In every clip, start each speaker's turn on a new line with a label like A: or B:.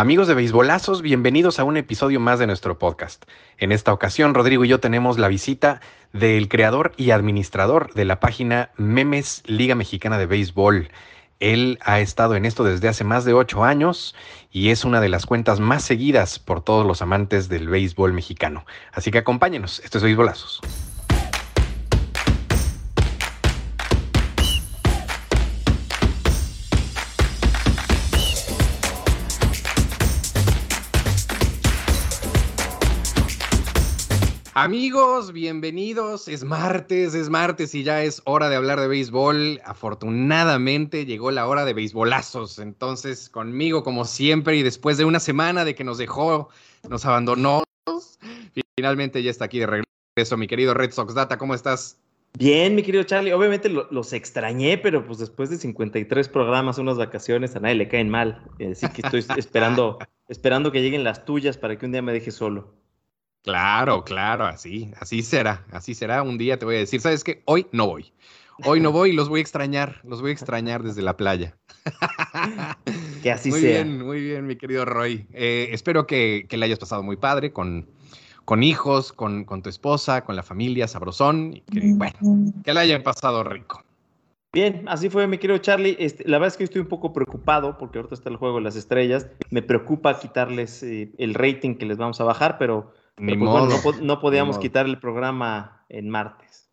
A: Amigos de Beisbolazos, bienvenidos a un episodio más de nuestro podcast. En esta ocasión, Rodrigo y yo tenemos la visita del creador y administrador de la página Memes Liga Mexicana de Béisbol. Él ha estado en esto desde hace más de ocho años y es una de las cuentas más seguidas por todos los amantes del béisbol mexicano. Así que acompáñenos, esto es Béisbolazos. Amigos, bienvenidos. Es martes, es martes y ya es hora de hablar de béisbol. Afortunadamente llegó la hora de béisbolazos. Entonces, conmigo como siempre y después de una semana de que nos dejó, nos abandonó, finalmente ya está aquí de regreso mi querido Red Sox Data. ¿Cómo estás?
B: Bien, mi querido Charlie. Obviamente los extrañé, pero pues después de 53 programas, unas vacaciones, a nadie le caen mal. Así que estoy esperando, esperando que lleguen las tuyas para que un día me deje solo.
A: Claro, claro, así, así será, así será. Un día te voy a decir, ¿sabes qué? Hoy no voy. Hoy no voy y los voy a extrañar, los voy a extrañar desde la playa.
B: que así
A: muy
B: sea.
A: Muy bien, muy bien, mi querido Roy. Eh, espero que, que le hayas pasado muy padre con, con hijos, con, con, tu esposa, con la familia, sabrosón. Y que, bueno, que le hayan pasado rico.
B: Bien, así fue, mi querido Charlie. Este, la verdad es que estoy un poco preocupado porque ahorita está el juego de las estrellas. Me preocupa quitarles eh, el rating que les vamos a bajar, pero
A: ni
B: pues,
A: modo,
B: bueno, no, no, podíamos quitar el programa en martes.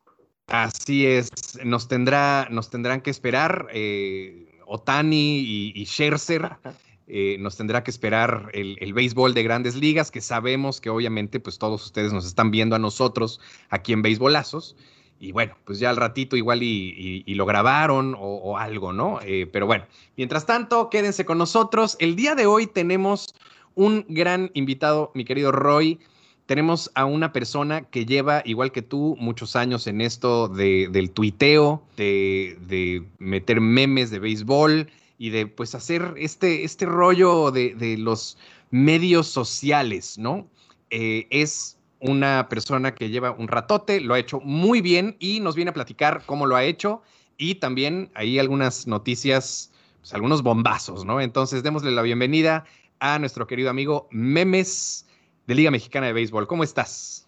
A: Así es, nos, tendrá, nos tendrán que esperar eh, Otani y, y Scherzer. Eh, nos tendrá que esperar el, el, béisbol de grandes ligas, que sabemos que obviamente pues todos ustedes nos están viendo a nosotros aquí en Béisbolazos. Y bueno, pues ya al ratito igual y, y, y lo grabaron o, o algo, ¿no? Eh, pero bueno, mientras tanto, quédense con nosotros. El día de hoy tenemos un gran invitado, mi querido Roy tenemos a una persona que lleva, igual que tú, muchos años en esto de, del tuiteo, de, de, meter memes de béisbol y de pues hacer este, este rollo de, de los medios sociales, ¿no? Eh, es una persona que lleva un ratote, lo ha hecho muy bien y nos viene a platicar cómo lo ha hecho y también hay algunas noticias, pues algunos bombazos, ¿no? Entonces démosle la bienvenida a nuestro querido amigo Memes de Liga Mexicana de Béisbol. ¿Cómo estás?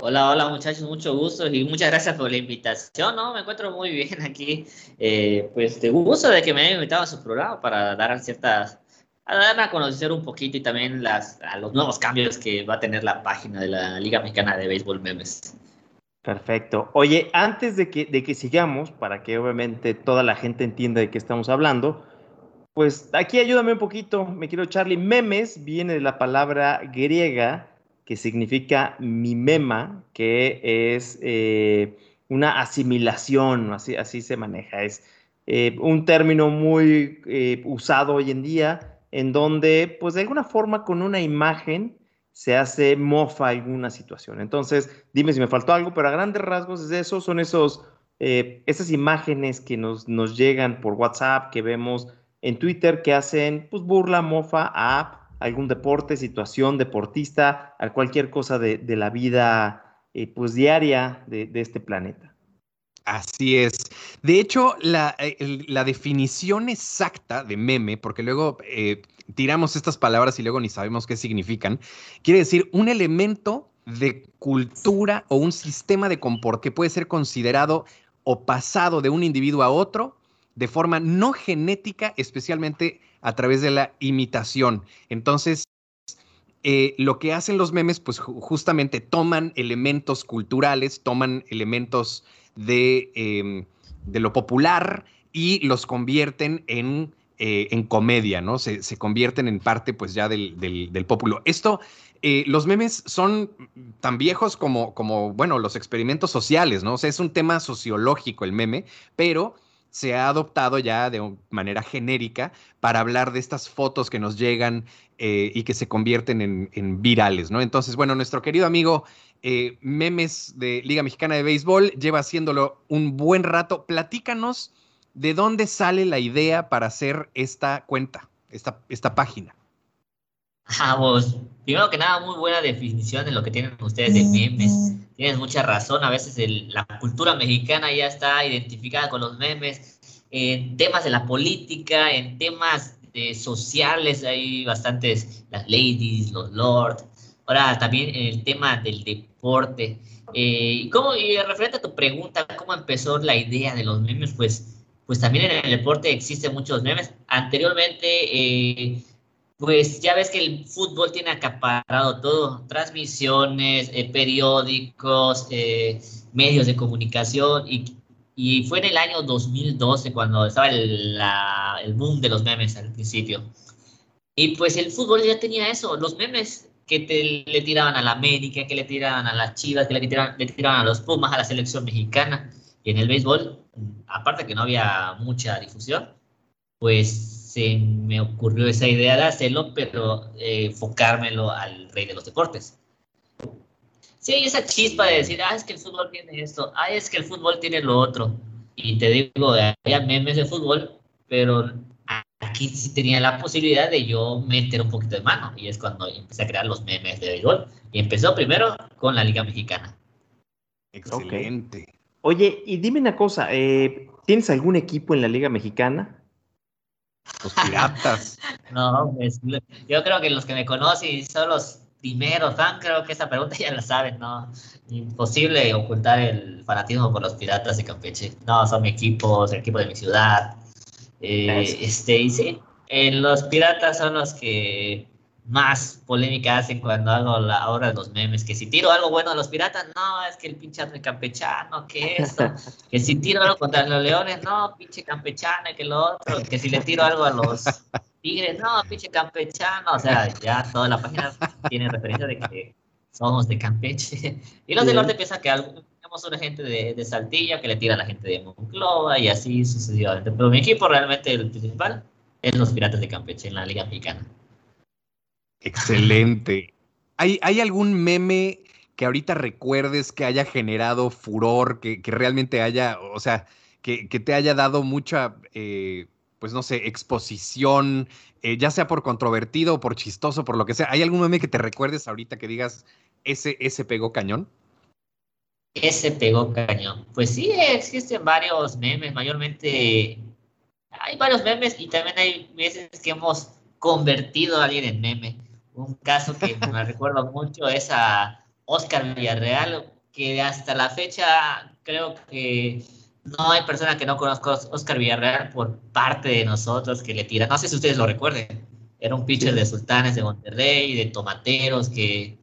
C: Hola, hola muchachos, mucho gusto y muchas gracias por la invitación, ¿no? Me encuentro muy bien aquí, eh, pues de gusto de que me hayan invitado a su programa para dar ciertas, a darme a conocer un poquito y también las, a los nuevos cambios que va a tener la página de la Liga Mexicana de Béisbol Memes.
B: Perfecto. Oye, antes de que, de que sigamos, para que obviamente toda la gente entienda de qué estamos hablando, pues aquí ayúdame un poquito, me quiero Charlie. Memes viene de la palabra griega que significa mimema, que es eh, una asimilación, así, así se maneja. Es eh, un término muy eh, usado hoy en día, en donde, pues de alguna forma, con una imagen se hace mofa alguna situación. Entonces, dime si me faltó algo, pero a grandes rasgos es eso, son esos, esas imágenes que nos, nos llegan por WhatsApp, que vemos en Twitter que hacen pues burla, mofa a algún deporte, situación, deportista, a cualquier cosa de, de la vida eh, pues diaria de, este planeta.
A: Así es. De hecho, la, la definición exacta de meme, porque luego eh, tiramos estas palabras y luego ni sabemos qué significan, quiere decir un elemento de cultura o un sistema de comportamiento que puede ser considerado o pasado de un individuo a otro de forma no genética, especialmente a través de la imitación. Entonces, eh, lo que hacen los memes, pues justamente toman elementos culturales, toman elementos de, eh, de lo popular y los convierten en, eh, en comedia, ¿no? Se, se, convierten en parte, pues ya del, del, del populo. Esto, eh, los memes son tan viejos como, como, bueno, los experimentos sociales, ¿no? O sea, es un tema sociológico el meme, pero se ha adoptado ya de manera genérica para hablar de estas fotos que nos llegan eh, y que se convierten en, virales, ¿no? Entonces, bueno, nuestro querido amigo eh, Memes de Liga Mexicana de Béisbol lleva haciéndolo un buen rato. Platícanos de dónde sale la idea para hacer esta cuenta, esta, esta página.
C: Ah, pues, primero que nada, muy buena definición de lo que tienen ustedes de memes. Tienes mucha razón, a veces el, la cultura mexicana ya está identificada con los memes, en temas de la política, en temas sociales, hay bastantes, las ladies, los lords. Ahora también el tema del deporte. Eh, ¿cómo, y referente a tu pregunta, ¿cómo empezó la idea de los memes? Pues, pues también en el deporte existen muchos memes. Anteriormente, eh, pues ya ves que el fútbol tiene acaparado todo, transmisiones, eh, periódicos, medios de comunicación y, y, fue en el año 2012 cuando estaba el, la, el boom de los memes al principio. Y pues el fútbol ya tenía eso, los memes que te, le tiraban a la América, que le tiraban a las Chivas, que le tiraban, le tiraban a los Pumas, a la selección mexicana. Y en el béisbol, aparte que no había mucha difusión, pues se me ocurrió esa idea de hacerlo, pero eh, enfocármelo al rey de los deportes. Sí, hay esa chispa de decir, ah, es que el fútbol tiene esto, ah, es que el fútbol tiene lo otro. Y te digo, había memes de fútbol, pero aquí sí tenía la posibilidad de yo meter un poquito de mano. Y es cuando empecé a crear los memes de béisbol. Y empezó primero con la Liga Mexicana.
B: Excelente. Oye, y dime una cosa, eh, ¿tienes algún equipo en la Liga Mexicana?
A: Los piratas.
C: no, pues, yo creo que los que me conocen son los primeros fan, creo que esa pregunta ya la saben, ¿no? Imposible ocultar el fanatismo por los piratas de Campeche. No, son mi equipo, el equipo de mi ciudad, eh, este, y sí, los piratas son los que más polémica hacen cuando hago la hora de los memes, que si tiro algo bueno a los piratas, no, es que el pinche campechano, que esto, que si tiro algo contra los leones, no, pinche campechano, que lo otro, que si le tiro algo a los tigres, no, pinche campechano, o sea, ya toda la página tiene referencia de que somos de Campeche. Y los del norte piensan que algo, una gente de, de, Saltillo que le tira a la gente de Monclova y así sucesivamente. Pero mi equipo realmente, el principal, es los Piratas de Campeche en la Liga Mexicana.
A: Excelente. ¿Hay, ¿Hay algún meme que ahorita recuerdes que haya generado furor, que, que realmente haya, o sea, que, que te haya dado mucha, eh, pues no sé, exposición, eh, ya sea por controvertido por chistoso, por lo que sea? ¿Hay algún meme que te recuerdes ahorita que digas, ese, ese pegó cañón?
C: Ese pegó cañón. Pues sí, existen varios memes, mayormente hay varios memes y también hay veces que hemos convertido a alguien en meme. Un caso que me recuerdo mucho es a Oscar Villarreal, que hasta la fecha creo que no hay persona que no conozca a Oscar Villarreal por parte de nosotros que le tira. No sé si ustedes lo recuerden. Era un pitcher de Sultanes de Monterrey, de Tomateros, que,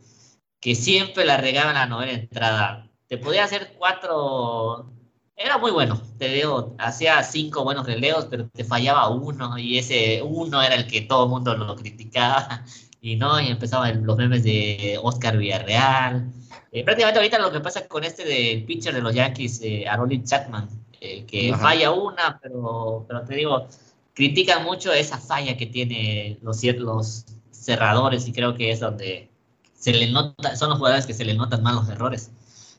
C: que siempre la regaban a la novena entrada te podía hacer cuatro. Era muy bueno, te digo, hacía cinco buenos releos, pero te fallaba uno, y ese uno era el que todo el mundo lo criticaba, y no, y empezaban los memes de Oscar Villarreal. Eh, prácticamente ahorita lo que pasa con este del pitcher de los Yankees, eh, Chapman, eh, que falla una, pero, pero te digo, critican mucho esa falla que tiene los, los cerradores, y creo que es donde se le nota, son los jugadores que se le notan más los errores.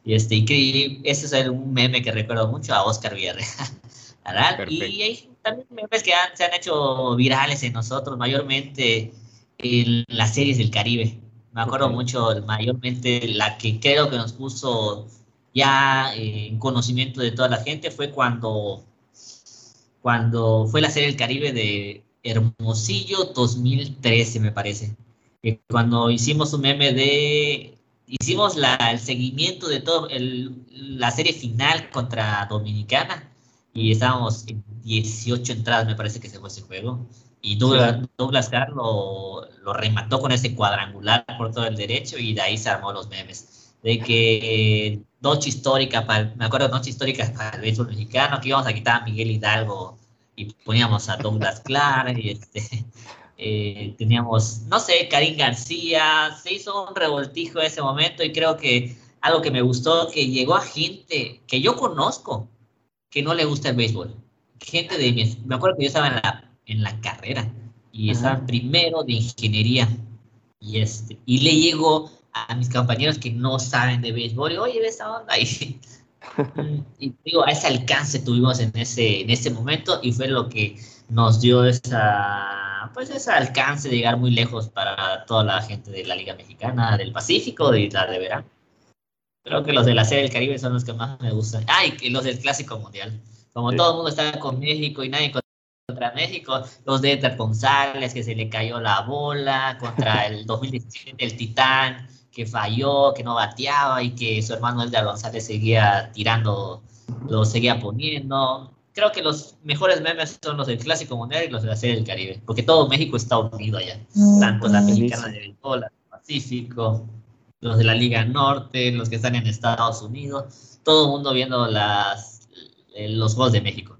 C: Y, este, y ese es un meme que recuerdo mucho a Oscar Villarreal. y hay también memes que se han hecho virales en nosotros, mayormente en las series del Caribe. Me acuerdo mucho, mayormente la que creo que nos puso ya eh, en conocimiento de toda la gente fue cuando, cuando fue la serie del Caribe de Hermosillo 2013, me parece. Cuando hicimos un meme de hicimos la, el seguimiento de todo, la serie final contra Dominicana y estábamos en 18 entradas, me parece que se fue ese juego. Y Douglas, Douglas Carr lo, remató con ese cuadrangular por todo el derecho y de ahí se armó los memes. De que noche histórica, para, me acuerdo, noche histórica para el béisbol mexicano, que íbamos a quitar a Miguel Hidalgo y poníamos a Douglas Clark y este, eh, teníamos, no sé, Karim García, se hizo un revoltijo en ese momento y creo que algo que me gustó, que llegó a gente que yo conozco que no le gusta el béisbol. Gente de mi, me acuerdo que yo estaba en la, en la carrera y estaba primero de ingeniería y, este, y le llegó a mis compañeros que no saben de béisbol y oye, ves esa onda y, y digo, a ese alcance tuvimos en ese, en ese momento y fue lo que nos dio esa, pues ese alcance de llegar muy lejos para toda la gente de la Liga Mexicana, del Pacífico y la de verano. Creo que los de la Serie del Caribe son los que más me gustan. Ah, y los del Clásico Mundial. Como todo el mundo está con México y nadie contra contra México, los de Edgar González, que se le cayó la bola, contra el 2017 el Titán, que falló, que no bateaba y que su hermano Edgar González seguía tirando, lo seguía poniendo. Creo que los mejores memes son los del Clásico Mundial y los de la Serie del Caribe, porque todo México está unido allá, tanto la mexicana de béisbol, la Pacífico, los de la Liga Norte, los que están en Estados Unidos, todo el mundo viendo las, eh, los Juegos de México.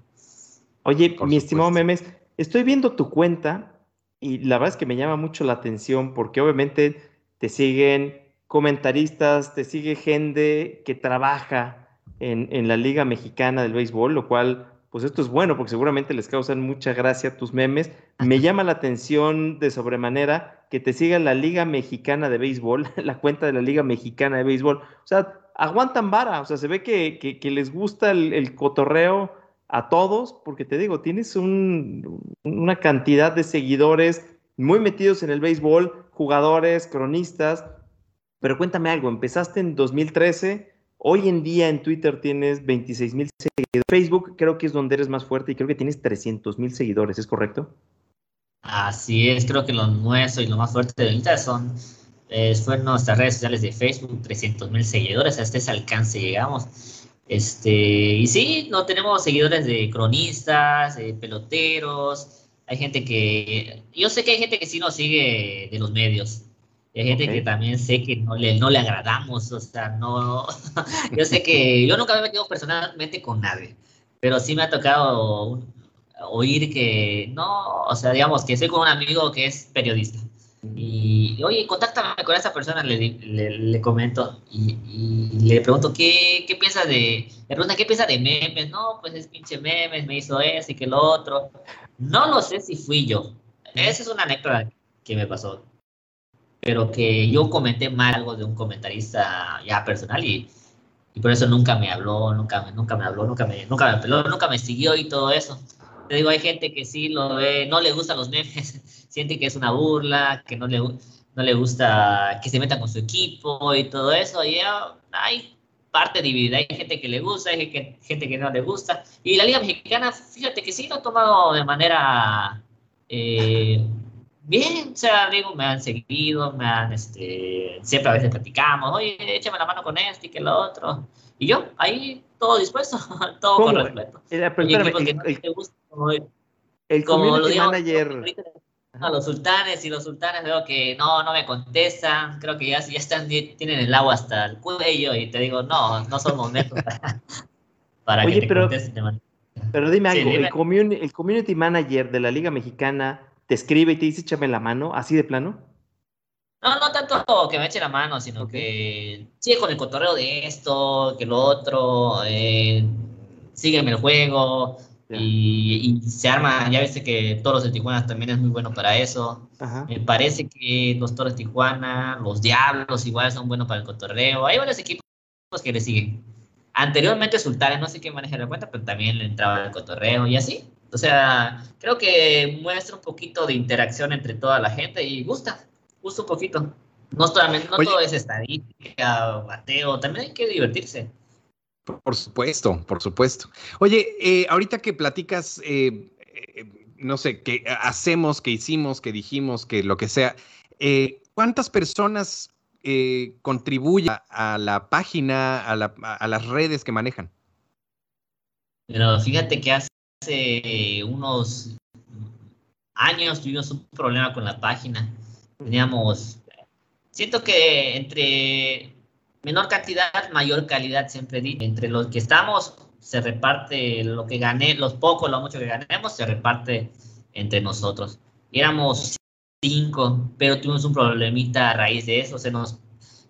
B: Oye, mi estimado Memes, estoy viendo tu cuenta y la verdad es que me llama mucho la atención porque obviamente te siguen comentaristas, te sigue gente que trabaja en, en, la Liga Mexicana del Béisbol, lo cual, pues esto es bueno porque seguramente les causan mucha gracia tus memes. Me llama la atención de sobremanera que te siga la Liga Mexicana de Béisbol, la cuenta de la Liga Mexicana de Béisbol. O sea, aguantan vara, o sea, se ve que, que, que les gusta el, el cotorreo a todos, porque te digo, tienes un, una cantidad de seguidores muy metidos en el béisbol, jugadores, cronistas. Pero cuéntame algo, empezaste en 2013, hoy en día en Twitter tienes 26 mil seguidores. Facebook creo que es donde eres más fuerte y creo que tienes 300 mil seguidores, ¿es correcto?
C: Así es, creo que lo nuestro y lo más fuerte de ahorita son eh, fueron nuestras redes sociales de Facebook, 300 mil seguidores, hasta ese alcance llegamos. Este, y sí, no tenemos seguidores de cronistas, de peloteros. Hay gente que. Yo sé que hay gente que sí nos sigue de los medios. hay gente okay. que también sé que no le, no le agradamos. O sea, no. yo sé que. Yo nunca me he metido personalmente con nadie. Pero sí me ha tocado oír que. No, o sea, digamos que soy con un amigo que es periodista. Y, oye, contáctame con esa persona, le, le, le comento y, y, le pregunto, ¿qué, ¿qué piensa de, le pregunta, ¿qué piensa de memes? No, pues es pinche memes, me hizo eso y que lo otro. No lo sé si fui yo. Esa es una anécdota que me pasó. Pero que yo comenté mal algo de un comentarista ya personal y, y por eso nunca me habló, nunca, nunca me habló, nunca me, nunca me peló, nunca me siguió y todo eso. Te digo, hay gente que sí lo ve, no le gustan los memes, siente que es una burla, que no le, no le gusta que se metan con su equipo y todo eso. Y ya hay parte dividida. Hay gente que le gusta, hay gente que no le gusta. Y la Liga Mexicana, fíjate que sí lo ha tomado de manera eh, bien. O sea, digo, me han seguido, me han, este, siempre a veces platicamos, oye, échame la mano con este y que lo otro. Y yo, ahí todo dispuesto, todo
B: ¿Cómo?
C: con respeto.
B: Eh,
C: el,
B: el, community manager.
C: A los sultanes y los sultanes veo que no, no me contestan, creo que ya, ya están, tienen el agua hasta el cuello y te digo, no, no somos netos para, para
B: Oye,
C: que te
B: pero,
C: contesten.
B: Pero dime
C: Sí,
B: algo,
C: dime.
B: El, community, el community manager de la Liga Mexicana te escribe y te dice échame la mano, así de plano.
C: No, no tanto que me eche la mano, sino que sigue con el cotorreo de esto, que lo otro, eh, sígueme el juego,
B: Ya.
C: y, y se arma, ya viste que Toros de Tijuana también es muy bueno para eso.
B: Ajá.
C: Me parece que los Toros de Tijuana, los Diablos igual son buenos para el cotorreo. Hay varios equipos que le siguen. Anteriormente Sultanes, no sé qué maneja la cuenta, pero también le entraba el cotorreo y así. O sea, creo que muestra un poquito de interacción entre toda la gente y gusta, gusta un poquito. No, solamente, no
A: Oye.
C: todo es estadística, bateo, también hay que divertirse.
A: Por supuesto, por supuesto. Oye, eh, ahorita que platicas, eh, eh, no sé, que hacemos, que hicimos, que dijimos, que lo que sea, ¿cuántas personas contribuyen a, a la página, a, la- a las redes que manejan?
C: Pero fíjate que hace unos años tuvimos un problema con la página. Teníamos, siento que entre menor cantidad, mayor calidad, siempre di. Entre los que estamos, se reparte lo que gané, los pocos, lo mucho que ganemos, se reparte entre nosotros. Éramos cinco, pero tuvimos un problemita a raíz de eso, se nos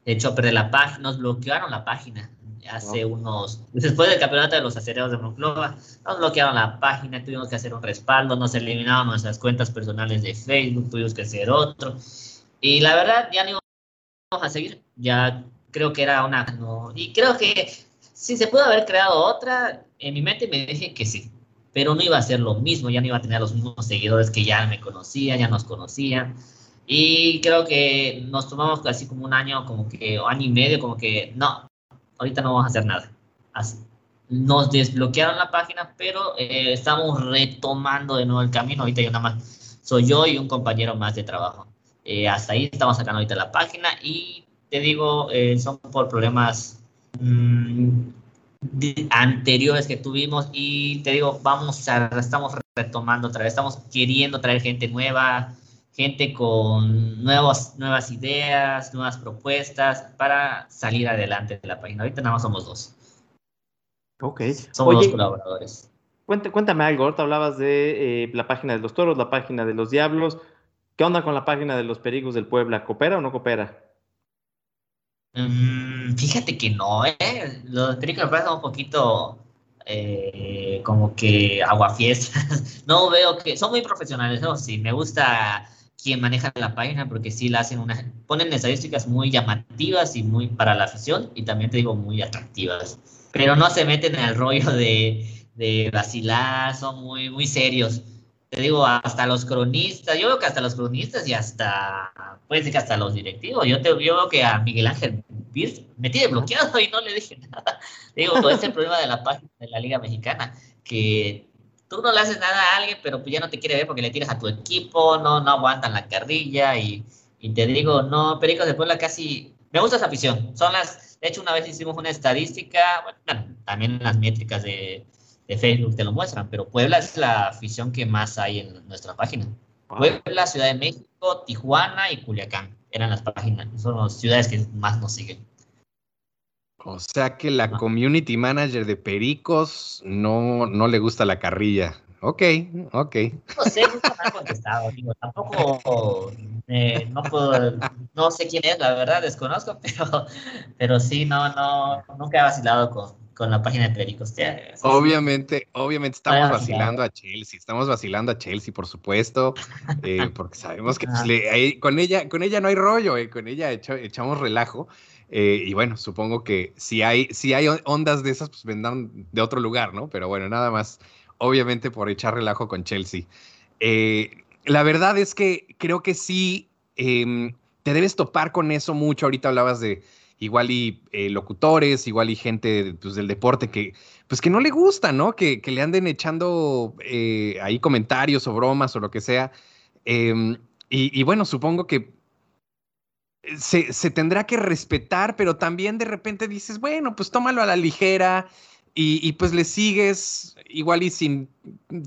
C: echó a perder la página, nos bloquearon la página hace unos, después del campeonato de los acereros de Monclova, nos bloquearon la página, tuvimos que hacer un respaldo, nos eliminaron nuestras cuentas personales de Facebook, tuvimos que hacer otro. Y la verdad, ya no íbamos a seguir, ya creo que era una... no, y creo que si se pudo haber creado otra, en mi mente me dije que sí, pero no iba a ser lo mismo, ya no iba a tener los mismos seguidores que ya me conocían, ya nos conocían. Y creo que nos tomamos casi como un año, como que, o año y medio, como que no, ahorita no vamos a hacer nada. Así. nos desbloquearon la página, pero eh, estamos retomando de nuevo el camino. Ahorita yo nada más soy yo y un compañero más de trabajo. Eh, hasta ahí estamos sacando ahorita la página y te digo, eh, son por problemas mm, anteriores que tuvimos y te digo, vamos a, estamos retomando otra vez, estamos queriendo traer gente nueva, gente con nuevos, nuevas ideas, nuevas propuestas para salir adelante de la página. Ahorita nada más somos dos.
B: Ok.
C: Somos dos colaboradores.
B: Cuéntame, algo, ahorita hablabas de eh, la página de los toros, la página de los diablos. ¿Qué onda con la página de los perigos del Puebla? ¿Coopera o no coopera?
C: Mm, fíjate que no, ¿eh? Los del Puebla son un poquito eh, como que aguafiestas. no veo que... Son muy profesionales, ¿no? Sí, me gusta quien maneja la página porque sí la hacen una... Ponen estadísticas muy llamativas y muy para la afición y también te digo muy atractivas. Pero no se meten en el rollo de, de vacilar, son muy, muy serios te digo, hasta los cronistas, yo veo que hasta los cronistas y hasta, puede ser que hasta los directivos, yo, te, yo veo que a Miguel Ángel me tiene bloqueado y no le dije nada. Digo, todo este problema de la página de la Liga Mexicana, que tú no le haces nada a alguien, pero pues ya no te quiere ver porque le tiras a tu equipo, no, no aguantan la carrilla y, y te digo, no, Pericos de Puebla casi, me gusta esa afición, son las, de hecho una vez hicimos una estadística, también las métricas de de Facebook te lo muestran, pero Puebla es la afición que más hay en nuestra página. Puebla, Ciudad de México, Tijuana y Culiacán eran las páginas, son las ciudades que más nos siguen.
A: O sea que la community manager de Pericos no, no le gusta la carrilla. Ok, ok.
C: No sé, nunca me ha contestado. Digo, tampoco, eh, no, puedo, no sé quién es, la verdad, desconozco, pero, pero sí, no, no, nunca he vacilado con, con la página de Pericos.
A: Obviamente, obviamente estamos vacilando a Chelsea, estamos vacilando a Chelsea, por supuesto, eh, porque sabemos que pues, con, ella, con ella no hay rollo, eh, con ella echamos relajo. Eh, y bueno, supongo que si hay, si hay ondas de esas, pues vendrán de otro lugar, ¿no? Pero bueno, nada más, obviamente por echar relajo con Chelsea. la verdad es que creo que sí, em, te debes topar con eso mucho. Ahorita hablabas de, igual y eh, locutores, igual y gente pues, del deporte que, pues que no le gusta, ¿no? Que, le anden echando eh, ahí comentarios o bromas o lo que sea. Em, y, bueno, supongo que se, se, tendrá que respetar, pero también de repente dices, bueno, pues tómalo a la ligera y, pues le sigues igual y sin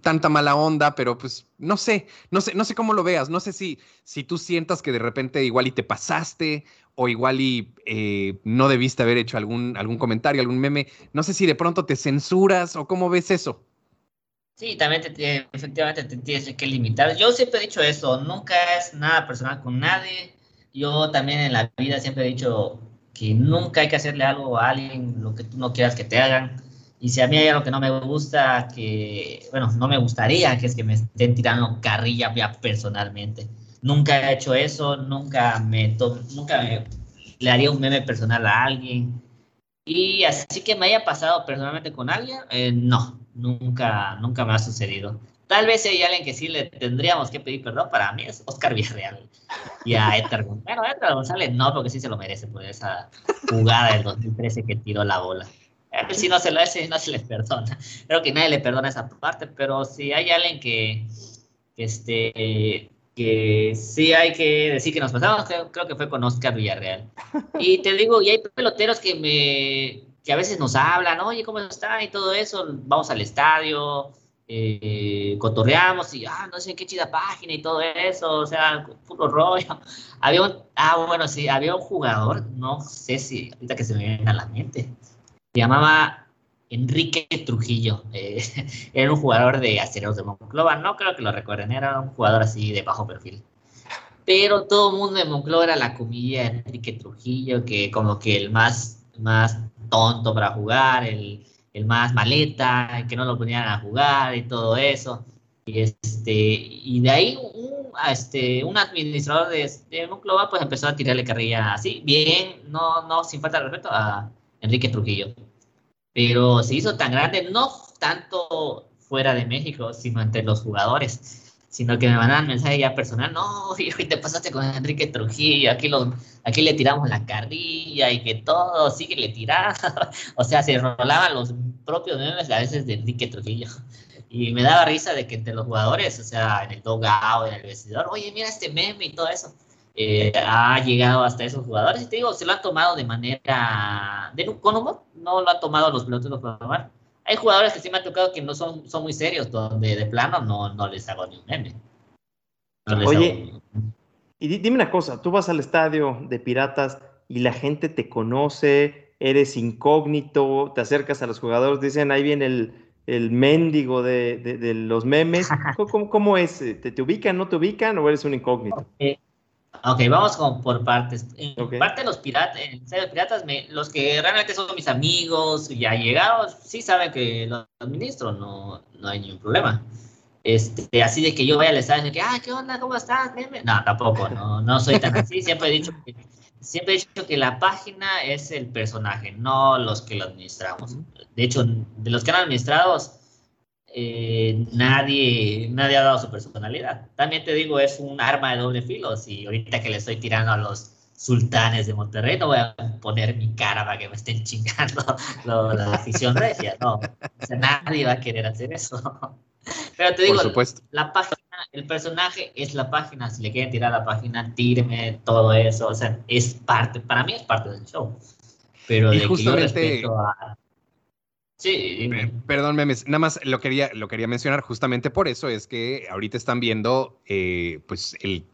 A: tanta mala onda, pero pues no sé, no sé, no sé cómo lo veas, no sé si, si tú sientas que de repente igual y te pasaste o igual y eh, no debiste haber hecho algún, algún comentario, algún meme, no sé si de pronto te censuras o cómo ves eso.
C: Sí, también te, efectivamente te tienes que limitar. Yo siempre he dicho eso, nunca es nada personal con nadie. Yo también en la vida siempre he dicho que nunca hay que hacerle algo a alguien lo que tú no quieras que te hagan y si a mí hay algo que no me gusta, que, bueno, no me gustaría, que es que me estén tirando carrilla ya personalmente. Nunca he hecho eso, nunca me, nunca le haría un meme personal a alguien. Y así que me haya pasado personalmente con alguien, eh, no, nunca, nunca me ha sucedido. Tal vez hay alguien que sí le tendríamos que pedir perdón, para mí es Oscar Villarreal y a Edgar González. Bueno, Edgar González no, porque sí se lo merece por esa jugada del 2013 que tiró la bola si no se lo hace, no se les perdona. Creo que nadie le perdona esa parte, pero si hay alguien que, este, que sí hay que decir que nos pasamos, creo, que fue con Oscar Villarreal. Y te digo, y hay peloteros que me que a veces nos hablan, oye, ¿cómo está? Y todo eso, vamos al estadio, eh, cotorreamos y, ah, no sé qué chida página y todo eso, o sea, puro rollo. Había un, ah, bueno, sí, había un jugador, no sé si, ahorita que se me viene a la mente, llamaba Enrique Trujillo. Eh, era un jugador de Acereros de Monclova. No creo que lo recuerden, era un jugador así de bajo perfil. Pero todo el mundo de Monclova era la comilla de Enrique Trujillo, que como que el más, más tonto para jugar, el, el más maleta, que no lo ponían a jugar y todo eso. Y, este, y de ahí un, este, un administrador de, de Monclova pues empezó a tirarle carrilla así, bien, no, no sin falta de respeto, a Enrique Trujillo pero se hizo tan grande, no tanto fuera de México, sino entre los jugadores. sino que me mandaban mensaje ya personal, no, hijo, te pasaste con Enrique Trujillo, aquí, lo, aquí le tiramos la carrilla y que todo, sigue le tirando. o sea, se rolaban los propios memes a veces de Enrique Trujillo. Y me daba risa de que entre los jugadores, o sea, en el dogado, en el vestidor, oye, mira este meme y todo eso. Eh, ha llegado hasta esos jugadores y te digo, se lo han tomado de manera, de, con humor, no lo han tomado los peloteros para tomar hay jugadores que sí me ha tocado que no son, son muy serios, donde de plano no, no les hago ni un meme.
B: Oye, y dime una cosa, tú vas al estadio de Piratas y la gente te conoce, eres incógnito, te acercas a los jugadores, dicen, ahí viene el, el mendigo de, de, los memes. ¿Cómo, ¿Cómo, es? ¿Te, ¿Te, ubican, no te ubican o eres un incógnito?
C: Ok, vamos con, por partes. En parte los piratas, en piratas, los que realmente son mis amigos, ya llegados, sí saben que los administro, no, no hay ningún problema. Este, así de que yo vaya al estadio y que, ah, ¿qué onda? ¿Cómo estás? No, tampoco, no, no soy tan así. Siempre he dicho que, siempre he dicho que la página es el personaje, no los que lo administramos. De hecho, de los que han administrado, eh, nadie, nadie ha dado su personalidad. También te digo, es un arma de doble filo. Y ahorita que le estoy tirando a los sultanes de Monterrey, no voy a poner mi cara para que me estén chingando la afición regia. No, o sea, nadie va a querer hacer eso. Pero te digo, la página, el personaje es la página. Si le quieren tirar la página, tíreme todo eso. O sea, es parte, para mí es parte del show. Pero de que yo respeto a, Sí.
A: Perdón, memes. Nada más lo quería, lo quería mencionar justamente por eso es que ahorita están viendo eh, pues el,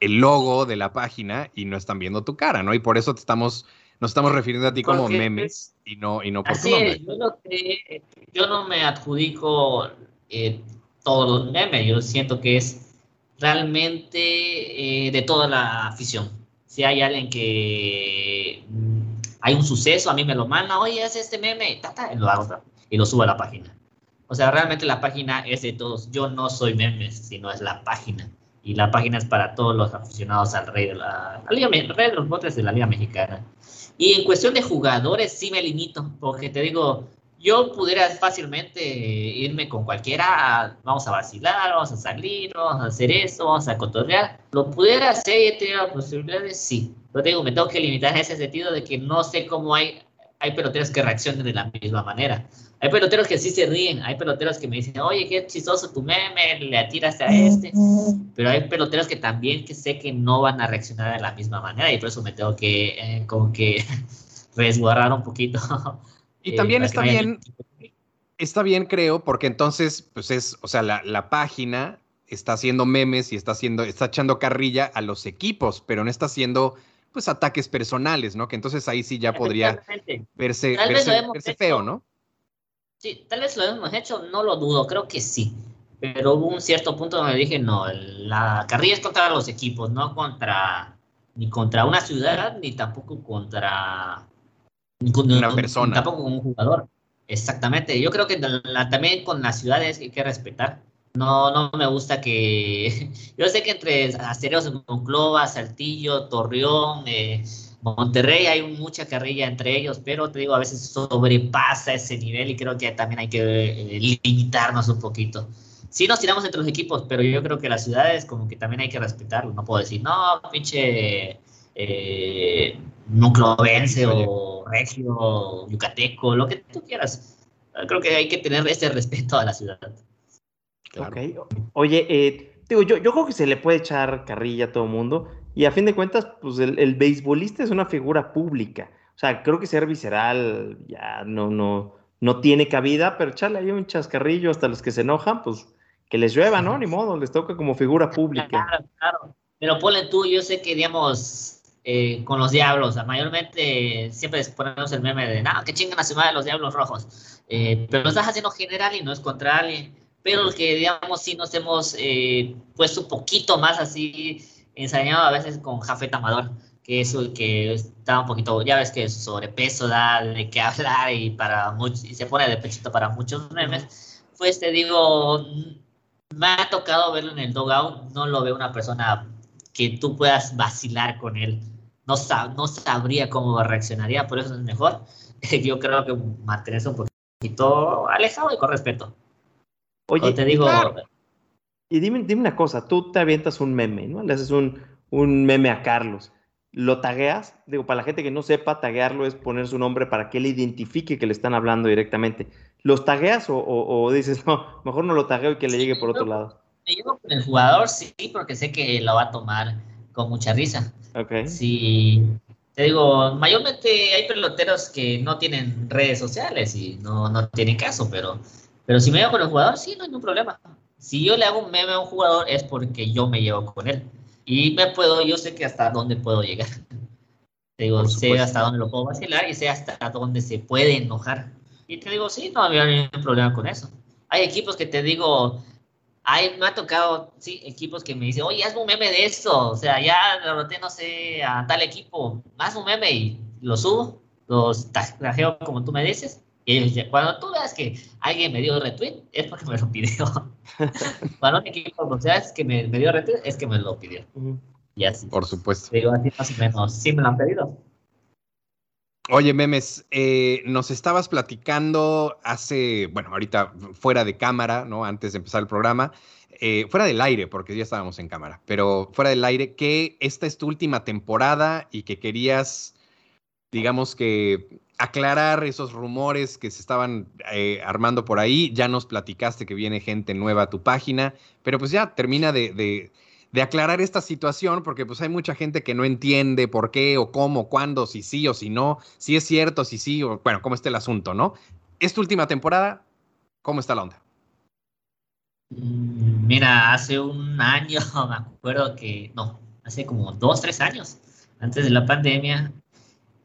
A: logo de la página y no están viendo tu cara, ¿no? Y por eso te estamos, nos estamos refiriendo a ti como memes y no, y no por tu nombre.
C: yo, no me adjudico eh, todos los memes, yo siento que es realmente eh, de toda la afición. Si hay alguien que hay un suceso, a mí me lo manda, oye, es este meme, tata, y lo hago y lo subo a la página. O sea, realmente la página es de todos. Yo no soy memes, sino es la página. Y la página es para todos los aficionados al rey de la, Liga, rey de los botes de la Liga Mexicana. Y en cuestión de jugadores, sí me limito, porque te digo, yo pudiera fácilmente irme con cualquiera, vamos a vacilar, vamos a salir, vamos a hacer eso, vamos a cotorrear. ¿Lo pudiera hacer y tener posibilidades? Sí. Pero digo, me tengo que limitar en ese sentido de que no sé cómo hay, hay peloteros que reaccionen de la misma manera. Hay peloteros que sí se ríen, hay peloteros que me dicen, oye, qué chistoso tu meme, le atiraste a este. Pero hay peloteros que también que sé que no van a reaccionar de la misma manera y por eso me tengo que, eh, como que, resguardar un poquito.
A: Y también está bien, está bien, creo, porque entonces, pues es, o sea, la, página está haciendo memes y está haciendo, está echando carrilla a los equipos, pero no está haciendo pues ataques personales, ¿no? Que entonces ahí sí ya podría verse, verse, feo, ¿no?
C: Sí, tal vez lo hemos hecho, no lo dudo, creo que sí. Pero hubo un cierto punto donde dije, no, la carrilla es contra los equipos, no contra ni contra una ciudad, ni tampoco contra
A: una persona.
C: Tampoco como un jugador. Exactamente. Yo creo que también con las ciudades hay que respetar. No, no me gusta que. Yo sé que entre Aceros, Monclova, Saltillo, Torreón, eh, Monterrey hay mucha carrilla entre ellos, pero te digo, a veces sobrepasa ese nivel y creo que también hay que eh, limitarnos un poquito. Sí nos tiramos entre los equipos, pero yo creo que las ciudades como que también hay que respetarlo. No puedo decir, no, pinche eh, nuclovense o regio, yucateco, lo que tú quieras. Creo que hay que tener ese respeto a la ciudad.
B: Oye, eh, digo, yo, yo creo que se le puede echar carrilla a todo mundo y a fin de cuentas, pues el, el beisbolista es una figura pública. O sea, creo que ser visceral ya no, no, no tiene cabida, pero echarle ahí un chascarrillo hasta los que se enojan, pues que les llueva, ¿no? Ni modo, les toca como figura pública.
C: Claro, claro. Pero ponle tú, yo sé que, digamos, eh, con los diablos. mayormente siempre ponemos el meme de, nada, que chingan a su madre los diablos rojos. Eh, pero lo estás haciendo general y no es contra alguien. Pero que, digamos, sí nos hemos eh, puesto un poquito más así, ensañado a veces con Jafet Amador, que eso que está un poquito, ya ves que sobrepeso da de qué hablar y, para muchos, y se pone de pechito para muchos memes. Pues te digo, me ha tocado verlo en el dogout, no lo veo una persona que tú puedas vacilar con él no, no sabría cómo reaccionaría, por eso es mejor. Yo creo que mantenerse un poquito alejado y con respeto.
B: Oye, te digo. Y dime, dime una cosa, tú te avientas un meme, ¿no? Le haces un, un meme a Carlos. ¿Lo tagueas? Digo, para la gente que no sepa, taguearlo es poner su nombre para que él identifique que le están hablando directamente. ¿Los tagueas o, o, dices, no, mejor no lo tagueo y que le llegue por otro lado?
C: Me llevo con el jugador, sí, porque sé que lo va a tomar con mucha risa.
B: Ok.
C: Sí, te digo, mayormente hay peloteros que no tienen redes sociales y no, no tienen caso, pero, pero si me llevo con el jugador, sí, no hay ningún problema. Si yo le hago un meme a un jugador es porque yo me llevo con él. Y me puedo, yo sé que hasta dónde puedo llegar. Te digo, sé hasta dónde lo puedo vacilar y sé hasta dónde se puede enojar. Y te digo, sí, no había ningún problema con eso. Hay equipos que te digo, hay, me ha tocado, sí, equipos que me dicen, oye, haz un meme de esto. O sea, ya derroté, no sé, a tal equipo, haz un meme y lo subo, los tajeo como tú me dices. Y cuando tú veas que alguien me dio retweet, es porque me lo pidió. cuando un equipo o sea, es que me, me, dio retweet, es que me lo pidió. Y así.
A: Por supuesto.
C: Digo, así más o menos, sí me lo han pedido.
A: Oye, Memes, eh, nos estabas platicando hace, bueno, ahorita fuera de cámara, ¿no? Antes de empezar el programa, eh, fuera del aire, porque ya estábamos en cámara, pero fuera del aire, que esta es tu última temporada y que querías, digamos que, aclarar esos rumores que se estaban eh, armando por ahí. Ya nos platicaste que viene gente nueva a tu página, pero pues ya termina de de aclarar esta situación, porque pues hay mucha gente que no entiende por qué o cómo, cuándo, si sí o si no, si es cierto, si sí, o bueno, cómo está el asunto, ¿no? Esta última temporada, ¿cómo está la onda?
C: Mira, hace un año, me acuerdo que, no, hace como dos, tres años, antes de la pandemia,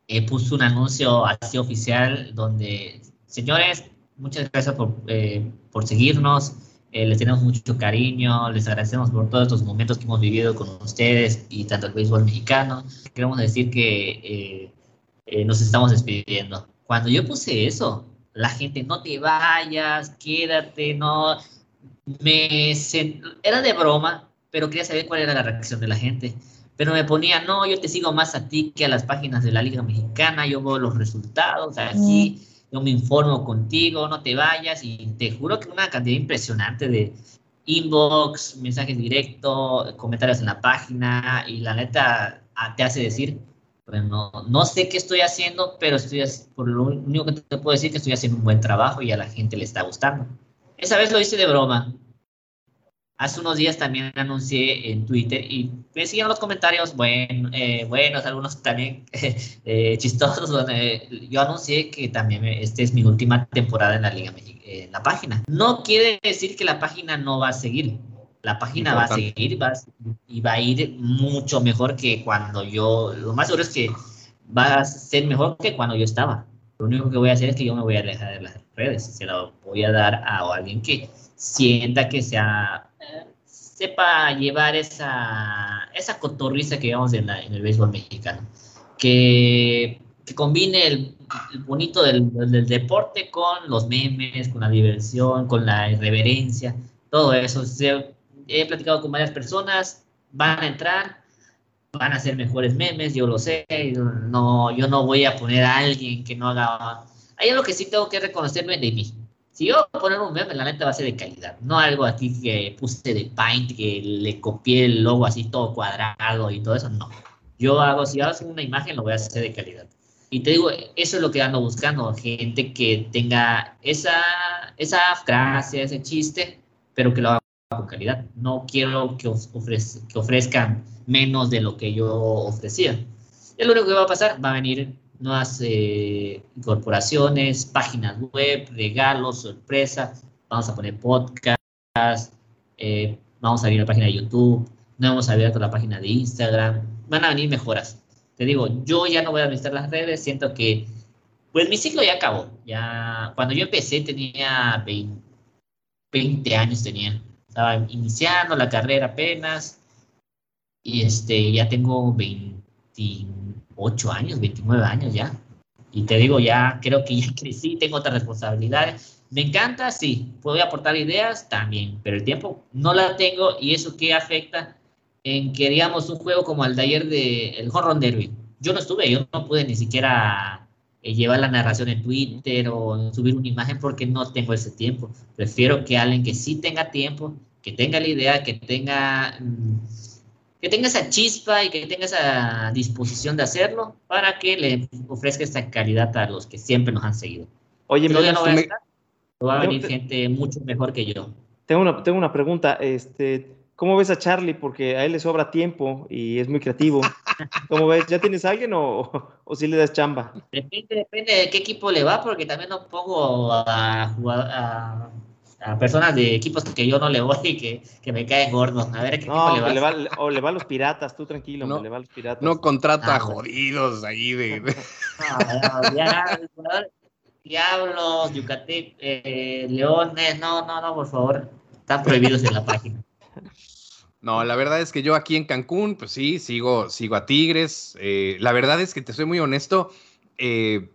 C: eh, puso un anuncio así oficial donde, señores, muchas gracias por, eh, por seguirnos, eh, les tenemos mucho cariño, les agradecemos por todos estos momentos que hemos vivido con ustedes y tanto el béisbol mexicano. Queremos decir que eh, eh, nos estamos despidiendo. Cuando yo puse eso, la gente, no te vayas, quédate, no. Me Era de broma, pero quería saber cuál era la reacción de la gente. Pero me ponía, no, yo te sigo más a ti que a las páginas de la Liga Mexicana, yo veo los resultados aquí yo me informo contigo, no te vayas y te juro que una cantidad impresionante de inbox, mensajes directos, comentarios en la página y la neta ah, te hace decir, bueno, no sé qué estoy haciendo, pero estoy por lo único que te puedo decir que estoy haciendo un buen trabajo y a la gente le está gustando. Esa vez lo hice de broma, Hace unos días también anuncié en Twitter y me siguen los comentarios bueno, eh, buenos, algunos también eh, chistosos, donde yo anuncié que también esta es mi última temporada en la Liga en la página. No quiere decir que la página no va a seguir. La página va a seguir va y va a ir mucho mejor que cuando yo, lo más seguro es que va a ser mejor que cuando yo estaba. Lo único que voy a hacer es que yo me voy a alejar de las redes, se lo voy a dar a alguien que sienta que sea, sepa llevar esa, esa cotorriza que vemos en, el béisbol mexicano. Que, combine el, bonito del, deporte con los memes, con la diversión, con la irreverencia, todo eso. he platicado con varias personas, van a entrar, van a hacer mejores memes, yo lo sé, no, yo no voy a poner a alguien que no haga... Hay algo que sí tengo que reconocerme de mí si yo voy a poner un meme, la neta va a ser de calidad. No algo aquí que puse de Paint, que le copié el logo así todo cuadrado y todo eso. No. Yo hago, si hago una imagen, lo voy a hacer de calidad. Y te digo, eso es lo que ando buscando. Gente que tenga esa, esa gracia, ese chiste, pero que lo haga con calidad. No quiero que, que ofrezcan menos de lo que yo ofrecía. Es lo único que va a pasar. Va a venir nuevas eh, incorporaciones, páginas web, regalos, sorpresas. Vamos a poner podcast, eh, vamos a abrir la página de YouTube, no vamos a abrir la página de Instagram. Van a venir mejoras. Te digo, yo ya no voy a administrar las redes, siento que, pues mi ciclo ya acabó. Ya, cuando yo empecé tenía 20, 20 años, tenía. Estaba iniciando la carrera apenas y este, ya tengo 20 8 años, 29 años ya. Y te digo, ya creo que ya crecí, tengo otras responsabilidades. Me encanta, sí. Puedo aportar ideas también, pero el tiempo no la tengo y eso que afecta en que, digamos, un juego como el de ayer de el Horror Derby. Yo no estuve, yo no pude ni siquiera eh, llevar la narración en Twitter o subir una imagen porque no tengo ese tiempo. Prefiero que alguien que sí tenga tiempo que tenga la idea, que tenga, mm, que tenga esa chispa y que tenga esa disposición de hacerlo para que le ofrezca esta calidad a los que siempre nos han seguido.
B: Oye,
C: ya no a
B: me-
C: estar, va a venir
B: te-
C: gente mucho mejor que yo.
B: tengo una, tengo una pregunta. Este, ¿Cómo ves a Charlie? Porque a él le sobra tiempo y es muy creativo. ¿Cómo ves? ¿Ya tienes a alguien o, o, si le das chamba?
C: Depende, depende de qué equipo le va, porque también no pongo a, jugar- a, a personas de equipos que yo no le voy y que, que me caen gordos. A ver qué
B: No,
C: le
B: va, o le va a los piratas, tú tranquilo,
A: No,
B: le va a los piratas.
A: No contrata
C: Ah,
A: jodidos ahí de. de-
C: No, no, ya, jugadores, Diablos, Yucatec, eh, Leones, no, no, no, por favor. Están prohibidos en la página.
A: No, la verdad es que yo aquí en Cancún, pues sí, sigo, sigo a Tigres. Eh, la verdad es que te soy muy honesto. eh,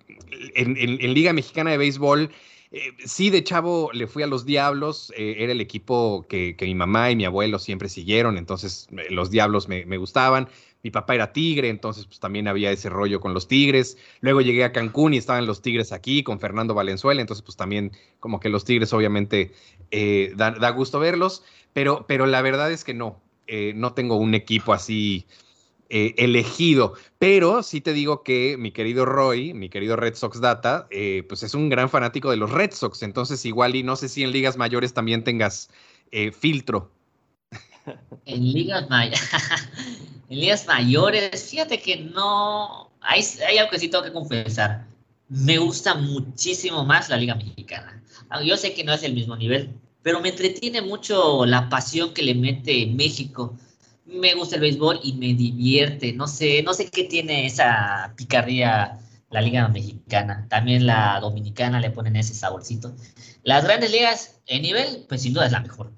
A: en, en- en Liga Mexicana de Béisbol, eh, sí, de chavo le fui a los Diablos. eh, era el equipo que, mi mamá y mi abuelo siempre siguieron. Entonces, eh, los Diablos me, gustaban. Mi papá era tigre, entonces pues también había ese rollo con los Tigres. Luego llegué a Cancún y estaban los Tigres aquí con Fernando Valenzuela, entonces pues también como que los Tigres obviamente da, da gusto verlos, pero, pero la verdad es que no, no tengo un equipo así eh, elegido, pero sí te digo que mi querido Roy, mi querido Red Sox Data, eh, pues es un gran fanático de los Red Sox, entonces igual y no sé si en ligas mayores también tengas eh, filtro.
C: En ligas, en ligas mayores, fíjate que no. Hay, hay algo que sí tengo que confesar. Me gusta muchísimo más la Liga Mexicana. Yo sé que no es el mismo nivel, pero me entretiene mucho la pasión que le mete México. Me gusta el béisbol y me divierte. No sé, no sé qué tiene esa picardía la Liga Mexicana. También la Dominicana le ponen ese saborcito. Las grandes ligas, en nivel, pues sin duda es la mejor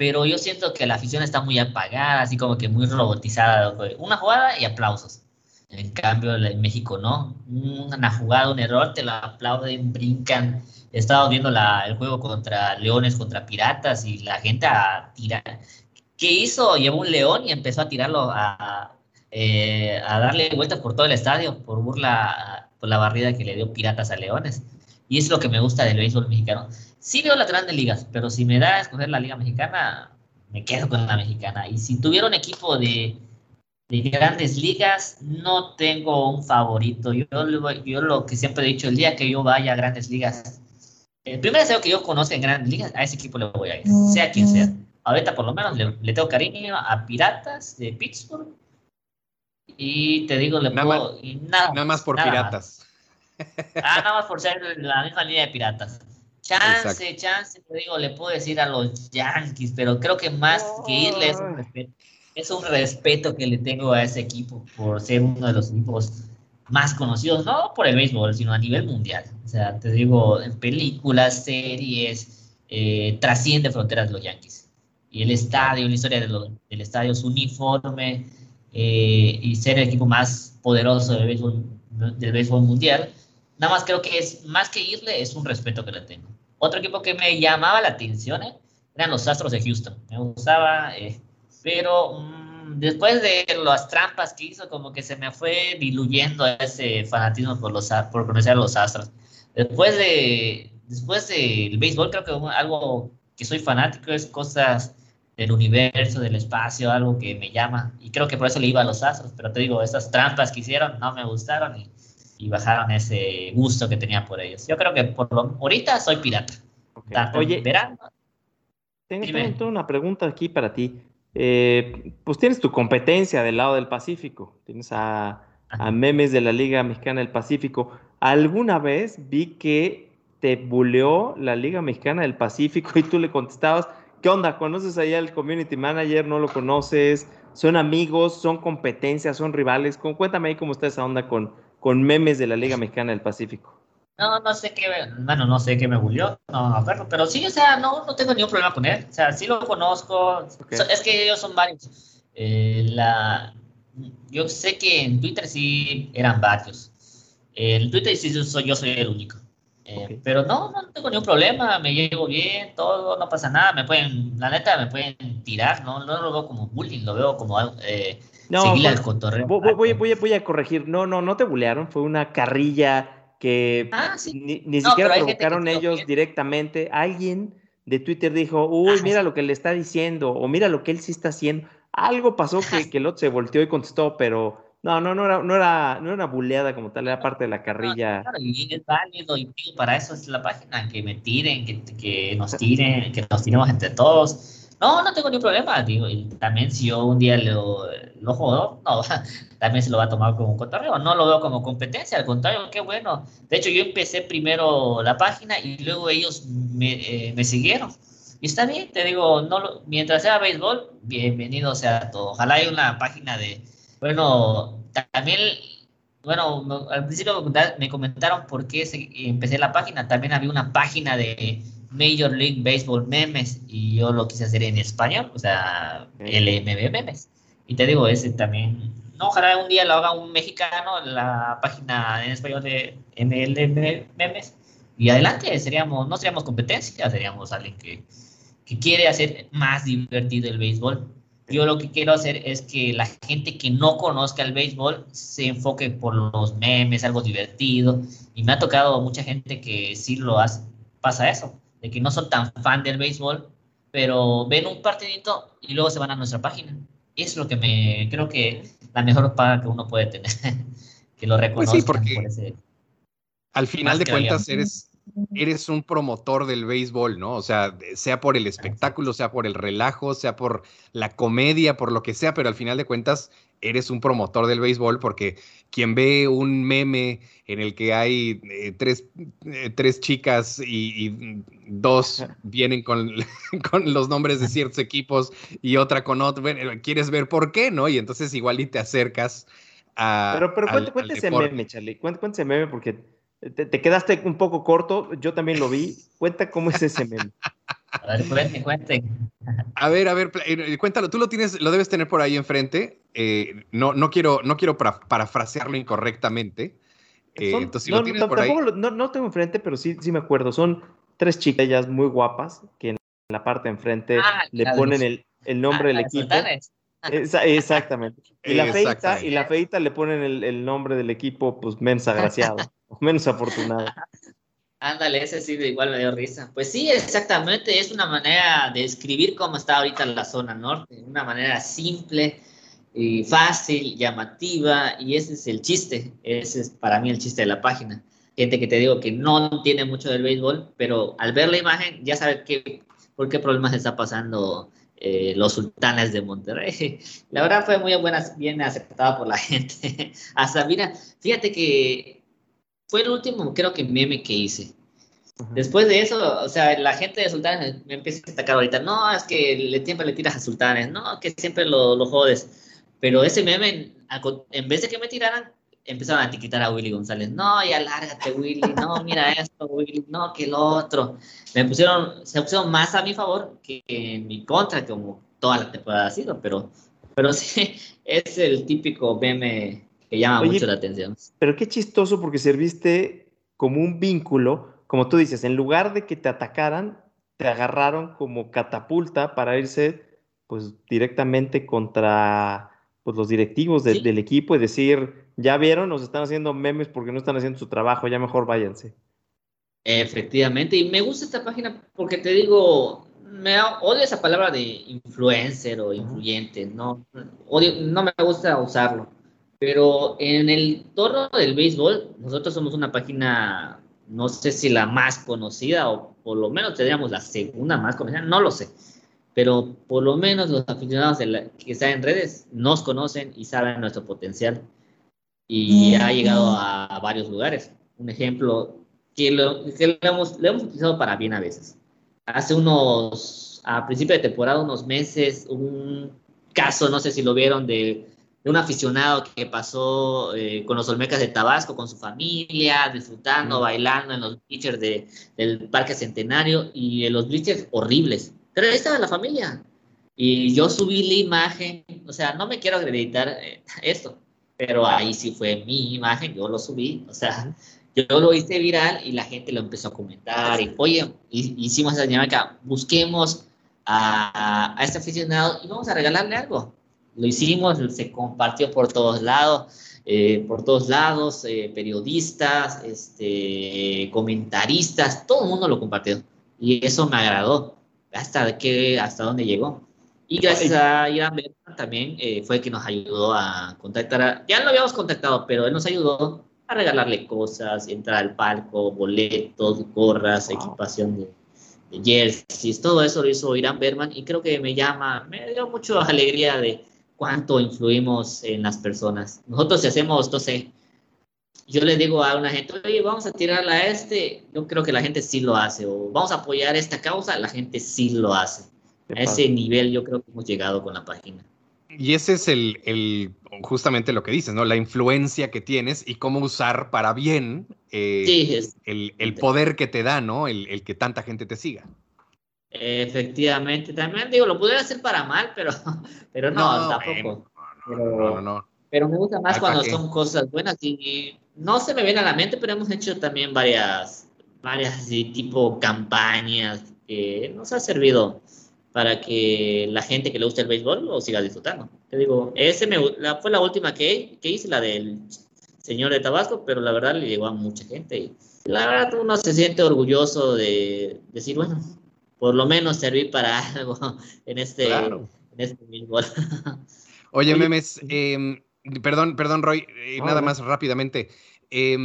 C: pero yo siento que la afición está muy apagada, así como que muy robotizada. Una jugada y aplausos. En cambio, en México no. Una jugada, un error, te la aplauden, brincan. He estado viendo la, el juego contra Leones, contra Piratas, y la gente a tirar. ¿Qué hizo? Llevó un león y empezó a tirarlo, a, eh, darle vueltas por todo el estadio, por burla, por la barrida que le dio Piratas a Leones. Y es lo que me gusta del béisbol mexicano. Sí veo las grandes ligas, pero si me da a escoger la liga mexicana, me quedo con la mexicana. Y si tuviera un equipo de, de grandes ligas, no tengo un favorito. Yo, yo lo que siempre he dicho, el día que yo vaya a grandes ligas, el primer deseo que yo conozca en grandes ligas, a ese equipo le voy a ir, sea quien sea. Ahorita por lo menos le, le tengo cariño a Piratas de Pittsburgh. Y te digo, le
A: Nada
C: puedo... y nada,
A: Nada más por
C: nada
A: piratas.
C: Ah, nada más por ser la misma línea de piratas. Chance,
A: Exacto.
C: chance, te digo, le puedo decir a los Yankees, pero creo que más que irle es un respeto. Es un respeto que le tengo a ese equipo por ser uno de los equipos más conocidos, no por el béisbol, sino a nivel mundial. O sea, te digo, en películas, series, eh, trasciende fronteras los Yankees. Y el estadio, la historia del estadio, su uniforme eh, y ser el equipo más poderoso del béisbol, del béisbol mundial, nada más creo que es más que irle, es un respeto que le tengo. Otro equipo que me llamaba la atención eh, eran los Astros de Houston. Me gustaba, eh, pero mm, después de las trampas que hizo, como que se me fue diluyendo ese fanatismo por, los, por conocer a los Astros. Después de después del béisbol, creo que algo que soy fanático es cosas del universo, del espacio, algo que me llama. Y creo que por eso le iba a los Astros. Pero te digo, esas trampas que hicieron no me gustaron y, y bajaron ese gusto que tenía por ellos. Yo creo que por lo, ahorita soy pirata. Tanto
B: Oye,
C: verano.
B: tengo, una pregunta aquí para ti. Eh, pues tienes tu competencia del lado del Pacífico. Tienes a, a memes de la Liga Mexicana del Pacífico. ¿Alguna vez vi que te buleó la Liga Mexicana del Pacífico y tú le contestabas, ¿qué onda? ¿Conoces allá al community manager? ¿No lo conoces? ¿Son amigos? ¿Son competencias? ¿Son rivales? Cu- Cuéntame ahí cómo está esa onda con, con memes de la Liga Mexicana del Pacífico.
C: No, no sé qué, bueno, no sé qué me bulió, no acuerdo, pero sí, o sea, no, no tengo ningún problema con él, o sea, sí lo conozco. So- es que ellos son varios. Eh, la, yo sé que en Twitter sí eran varios, en Twitter sí yo soy, yo soy el único, Eh, pero no, no tengo ningún problema, me llevo bien, todo, no pasa nada, me pueden, la neta, me pueden tirar, no, no lo veo como bullying, lo veo como eh,
B: No,
C: seguir
B: voy-
C: el cotorreo.
B: voy, voy- voy- voy a- corregir. No, no, no te bulearon. Fue una carrilla que
C: Ah, sí.
B: ni, ni
C: No,
B: siquiera provocaron ellos directamente. Alguien de Twitter dijo, uy, mira lo que le está diciendo, o mira lo que él sí está haciendo. Algo pasó que, que el otro se volteó y contestó, pero no, no, no era, no era, no era una buleada como tal, era parte de la carrilla.
C: Claro, y es válido, y para eso es la página, que me tiren, que, que nos tiren, que nos tiremos entre todos no, no tengo ningún problema, digo, y también si yo un día lo, lo jodo, no, también se lo va a tomar como un cotorreo, no lo veo como competencia, al contrario, qué bueno. De hecho, yo empecé primero la página y luego ellos me, eh, me siguieron. Y está bien, te digo, no mientras sea béisbol, bienvenido sea todo. Ojalá haya una página de, bueno, también, bueno, al principio me comentaron por qué empecé la página, también había una página de Major League Baseball memes y yo lo quise hacer en español, o sea, LMB memes. Y te digo, ese también, no, ojalá un día lo haga un mexicano, la página en español de MLM memes. Y adelante, seríamos, no seríamos competencia, seríamos alguien que, que quiere hacer más divertido el béisbol. Yo lo que quiero hacer es que la gente que no conozca el béisbol se enfoque por los memes, algo divertido. Y me ha tocado mucha gente que sí lo hace, pasa eso de que no son tan fan del béisbol, pero ven un partidito y luego se van a nuestra página. Es lo que me creo que la mejor paga que uno puede tener, que lo reconozcan
A: pues sí, porque al final de cuentas eres, eres un promotor del béisbol, ¿no? O sea, sea por el espectáculo, sea por el relajo, sea por la comedia, por lo que sea, pero al final de cuentas eres un promotor del béisbol porque quien ve un meme en el que hay eh, tres, eh, tres, chicas y, dos vienen con, con, los nombres de ciertos equipos y otra con otro, quieres ver por qué, ¿no? Y entonces igual y te acercas a...
B: Pero, pero cuéntese ese meme, Charlie, cuéntese ese meme porque te, te, quedaste un poco corto, yo también lo vi. Cuenta cómo es ese meme.
C: A ver, cuenten, cuenten.
A: A ver, a ver, eh, cuéntalo. Tú lo tienes, lo debes tener por ahí enfrente. Eh, no, no quiero, no quiero parafrasearlo incorrectamente.
B: Eh, entonces, si no, lo tienes por ahí... no, no, tengo enfrente, pero sí, sí me acuerdo. Son tres chicas ellas muy guapas que en la parte de enfrente ah, le ponen el, el, nombre ah, del equipo. exactamente. Y la, feita, y la feita le ponen el, el nombre del equipo, pues menos agraciado, menos afortunado.
C: Ándale, ese sí igual me dio risa. Pues sí, exactamente, es una manera de escribir cómo está ahorita la zona norte, una manera simple, y fácil, llamativa, y ese es el chiste, ese es para mí el chiste de la página. Gente que te digo que no entiende mucho del béisbol, pero al ver la imagen ya sabe qué, por qué problemas está pasando eh, los sultanes de Monterrey. La verdad fue muy buena, bien aceptada por la gente. Hasta, mira, fíjate que fue el último, creo que meme que hice. Después de eso, o sea, la gente de Sultanes me empieza a destacar ahorita, no, es que le, siempre le tiras a Sultanes, no, que siempre lo, lo jodes. Pero ese meme, en vez de que me tiraran, empezaron a etiquetar a Willy González, no, ya lárgate Willy, no, mira esto, Willy, no, que lo otro. Me pusieron, se pusieron más a mi favor que en mi contra, como toda la temporada ha sido, pero, pero sí, es el típico meme que llama mucho la atención.
B: Pero qué chistoso porque serviste como un vínculo, como tú dices, en lugar de que te atacaran, te agarraron como catapulta para irse pues directamente contra pues, los directivos del equipo y decir, ya vieron, nos están haciendo memes porque no están haciendo su trabajo, ya mejor váyanse.
C: Efectivamente, y me gusta esta página porque te digo, me odio esa palabra de influencer o influyente, no, odio, no me gusta usarlo pero en el torno del béisbol, nosotros somos una página, no sé si la más conocida o por lo menos tendríamos la segunda más conocida, no lo sé. Pero por lo menos los aficionados que están en redes nos conocen y saben nuestro potencial. Y ha llegado a, varios lugares. Un ejemplo que lo, que hemos, lo hemos utilizado para bien a veces. Hace unos, a principio de temporada, unos meses, un caso, no sé si lo vieron, de de un aficionado que pasó eh, con los Olmecas de Tabasco, con su familia, disfrutando, bailando en los bleachers de, del Parque Centenario y en los bleachers horribles. Pero ahí estaba la familia. Y yo subí la imagen, o sea, no me quiero acreditar eh, esto, pero ahí sí fue mi imagen, yo lo subí, o sea, yo lo hice viral y la gente lo empezó a comentar. Y, oye, hicimos esa dinámica, busquemos a, a este aficionado y vamos a regalarle algo lo hicimos, se compartió por todos lados, eh, por todos lados, eh, periodistas, este, comentaristas, todo el mundo lo compartió. Y eso me agradó, hasta, que, hasta dónde llegó. Y gracias a Ian Berman también eh, fue que nos ayudó a contactar a, ya lo habíamos contactado, pero él nos ayudó a regalarle cosas, entrar al palco, boletos, gorras, equipación de, de, jerseys, todo eso lo hizo Irán Berman y creo que me llama, me dio mucha alegría de cuánto influimos en las personas. Nosotros si hacemos, no sé, yo le digo a una gente, oye, vamos a tirarla a este, yo creo que la gente sí lo hace, o vamos a apoyar esta causa, la gente sí lo hace. A ese nivel yo creo que hemos llegado con la página.
A: Y ese es el, el, justamente lo que dices, ¿no? La influencia que tienes y cómo usar para bien eh,
C: sí,
A: el, el, poder que te da, ¿no? El, el, que tanta gente te siga.
C: Efectivamente, también digo, lo pudiera hacer para mal, pero, pero no, no tampoco.
A: No, no, no, no,
C: Pero me gusta más cuando son cosas buenas y no se me viene a la mente, pero hemos hecho también varias, varias tipo campañas que nos ha servido para que la gente que le guste el béisbol lo siga disfrutando. Te digo, ese me, la, fue la última que, que hice, la del señor de Tabasco, pero la verdad le llegó a mucha gente. Y la verdad uno se siente orgulloso de decir, bueno, por lo menos servir para algo en este,
A: claro.
C: en este.
A: Oye, Memes, eh, perdón, perdón, Roy, eh, oh, nada más rápidamente. Eh,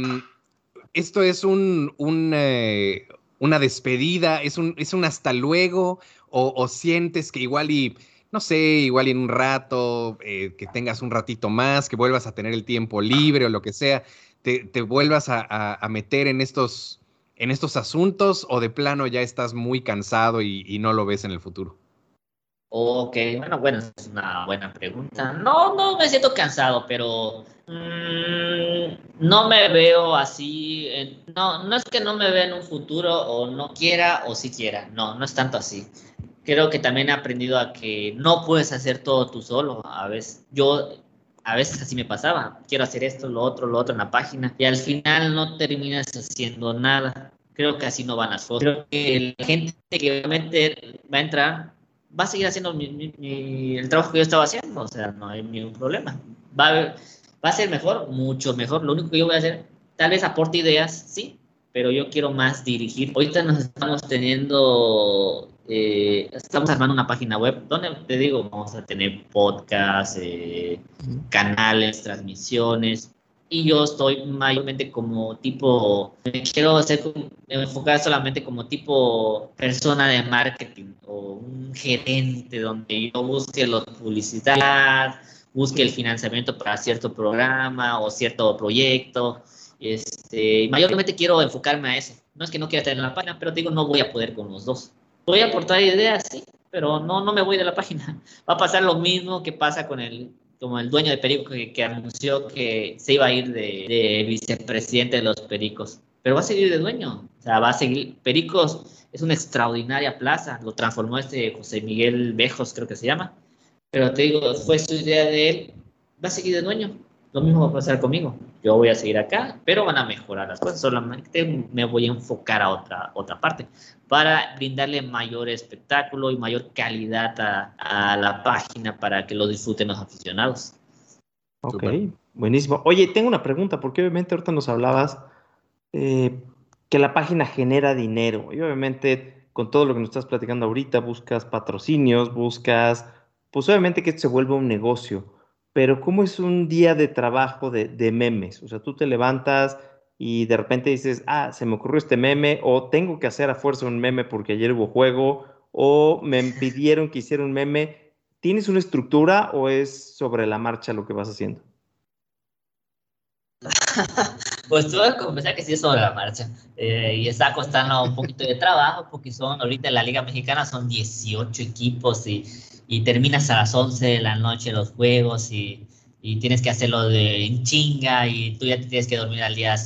A: esto es un, un eh, una despedida, es un, es un hasta luego, o, o, sientes que igual y, no sé, igual y en un rato, eh, que tengas un ratito más, que vuelvas a tener el tiempo libre o lo que sea, te, te vuelvas a, a, a, meter en estos, en estos asuntos o de plano ya estás muy cansado y, no lo ves en el futuro?
C: Ok, bueno, bueno, es una buena pregunta. No, no me siento cansado, pero mmm, no me veo así. No, no es que no me vea en un futuro o no quiera o sí quiera. No, no es tanto así. Creo que también he aprendido a que no puedes hacer todo tú solo. A veces yo, a veces así me pasaba. Quiero hacer esto, lo otro, lo otro en la página y al final no terminas haciendo nada. Creo que así no van las cosas. Creo que la gente que obviamente va a entrar va a seguir haciendo el trabajo que yo estaba haciendo, o sea, no hay ningún problema. Va a, va a ser mejor, mucho mejor. Lo único que yo voy a hacer, tal vez aporte ideas, sí, pero yo quiero más dirigir. Ahorita nos estamos teniendo, eh, estamos armando una página web donde te digo, vamos a tener podcasts, eh, canales, transmisiones, y yo estoy mayormente como tipo, me quiero hacer, enfocar solamente como tipo persona de marketing o un gerente donde yo busque la publicidad, busque el financiamiento para cierto programa o cierto proyecto. Este, mayormente quiero enfocarme a eso. No es que no quiera en la página, pero digo, no voy a poder con los dos. Voy a aportar ideas, sí, pero no, no me voy de la página. Va a pasar lo mismo que pasa con el como el dueño de Perico que, anunció que se iba a ir de, vicepresidente de los Pericos. Pero va a seguir de dueño. O sea, va a seguir. Pericos es una extraordinaria plaza. Lo transformó este José Miguel Bejos, creo que se llama. Pero te digo, fue su idea de él. Va a seguir de dueño. Lo mismo va a pasar conmigo. Yo voy a seguir acá, pero van a mejorar las cosas. Solamente me voy a enfocar a otra, otra parte para brindarle mayor espectáculo y mayor calidad a, a la página para que lo disfruten los aficionados.
B: Ok, Super. buenísimo. Oye, tengo una pregunta, porque obviamente ahorita nos hablabas eh, que la página genera dinero y obviamente con todo lo que nos estás platicando ahorita buscas patrocinios, buscas, pues obviamente que se vuelva un negocio pero ¿cómo es un día de trabajo de, de, memes? O sea, tú te levantas y de repente dices, ah, se me ocurrió este meme, o tengo que hacer a fuerza un meme porque ayer hubo juego, o me pidieron que hiciera un meme. ¿Tienes una estructura o es sobre la marcha lo que vas haciendo?
C: pues tuve que confesar que sí es sobre la marcha. Eh, y está costando un poquito de trabajo porque son, ahorita en la Liga Mexicana son 18 equipos y y terminas a las 11 de la noche los juegos y, y tienes que hacerlo de en chinga y tú ya te tienes que dormir al día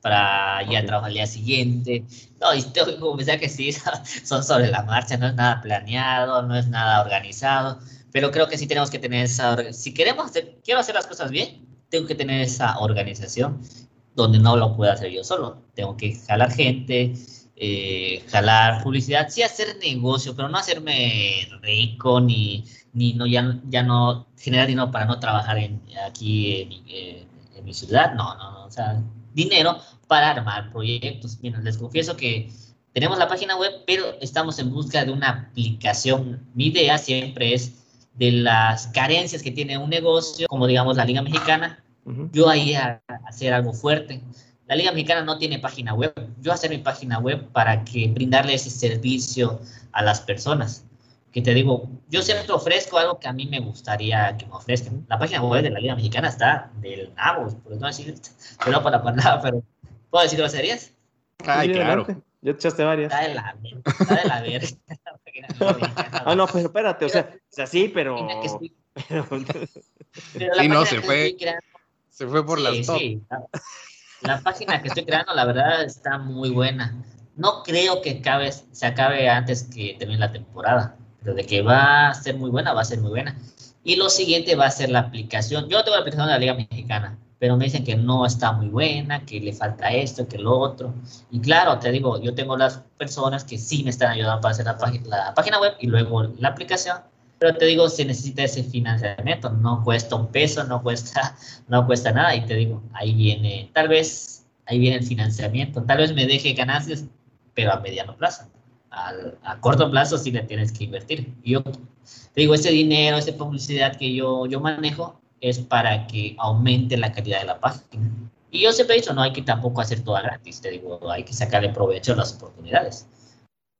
C: para okay. trabajar al día siguiente. No, y tengo que confesar que sí, son sobre la marcha, no es nada planeado, no es nada organizado, pero creo que sí tenemos que tener esa, si queremos, hacer, quiero hacer las cosas bien, tengo que tener esa organización donde no lo puedo hacer yo solo, tengo que jalar gente, eh, jalar publicidad, sí hacer negocio, pero no hacerme rico ni, ni no, ya, ya no generar dinero para no trabajar en, aquí en, eh, en mi ciudad, no, no, no, o sea, dinero para armar proyectos. Mira, les confieso que tenemos la página web, pero estamos en busca de una aplicación. Mi idea siempre es de las carencias que tiene un negocio, como digamos la Liga Mexicana, yo ahí a, hacer algo fuerte. La Liga Mexicana no tiene página web. Yo hacer mi página web para que brindarle ese servicio a las personas. Que te digo, yo siempre ofrezco algo que a mí me gustaría que me ofrezcan. La página web de la Liga Mexicana está del nabo, por no decir, pero para nada, pero ¿puedo decir groserías?
B: Ay, claro. Ya te echaste varias.
C: Está de la, está de la verga.
B: ah, no, pero espérate, o sea, o sea sí, pero...
A: pero... sí, no, se fue. Se fue por las top.
C: La, página que estoy creando, la verdad, está muy buena. No creo que acabe, se acabe antes que termine la temporada, pero de que va a ser muy buena, va a ser muy buena. Y lo siguiente va a ser la aplicación. Yo tengo la aplicación de la Liga Mexicana, pero me dicen que no está muy buena, que le falta esto, que lo otro. Y claro, te digo, yo tengo las personas que sí me están ayudando para hacer la, la página web y luego la aplicación pero te digo, se necesita ese financiamiento, no cuesta un peso, no cuesta, no cuesta nada. Y te digo, ahí viene, tal vez, ahí viene el financiamiento. Tal vez me deje ganancias, pero a mediano plazo. a corto plazo sí le tienes que invertir. Yo te digo, ese dinero, esa publicidad que yo, yo manejo es para que aumente la calidad de la página. Y yo siempre he dicho, no hay que tampoco hacer todo gratis, te digo, hay que sacarle provecho a las oportunidades.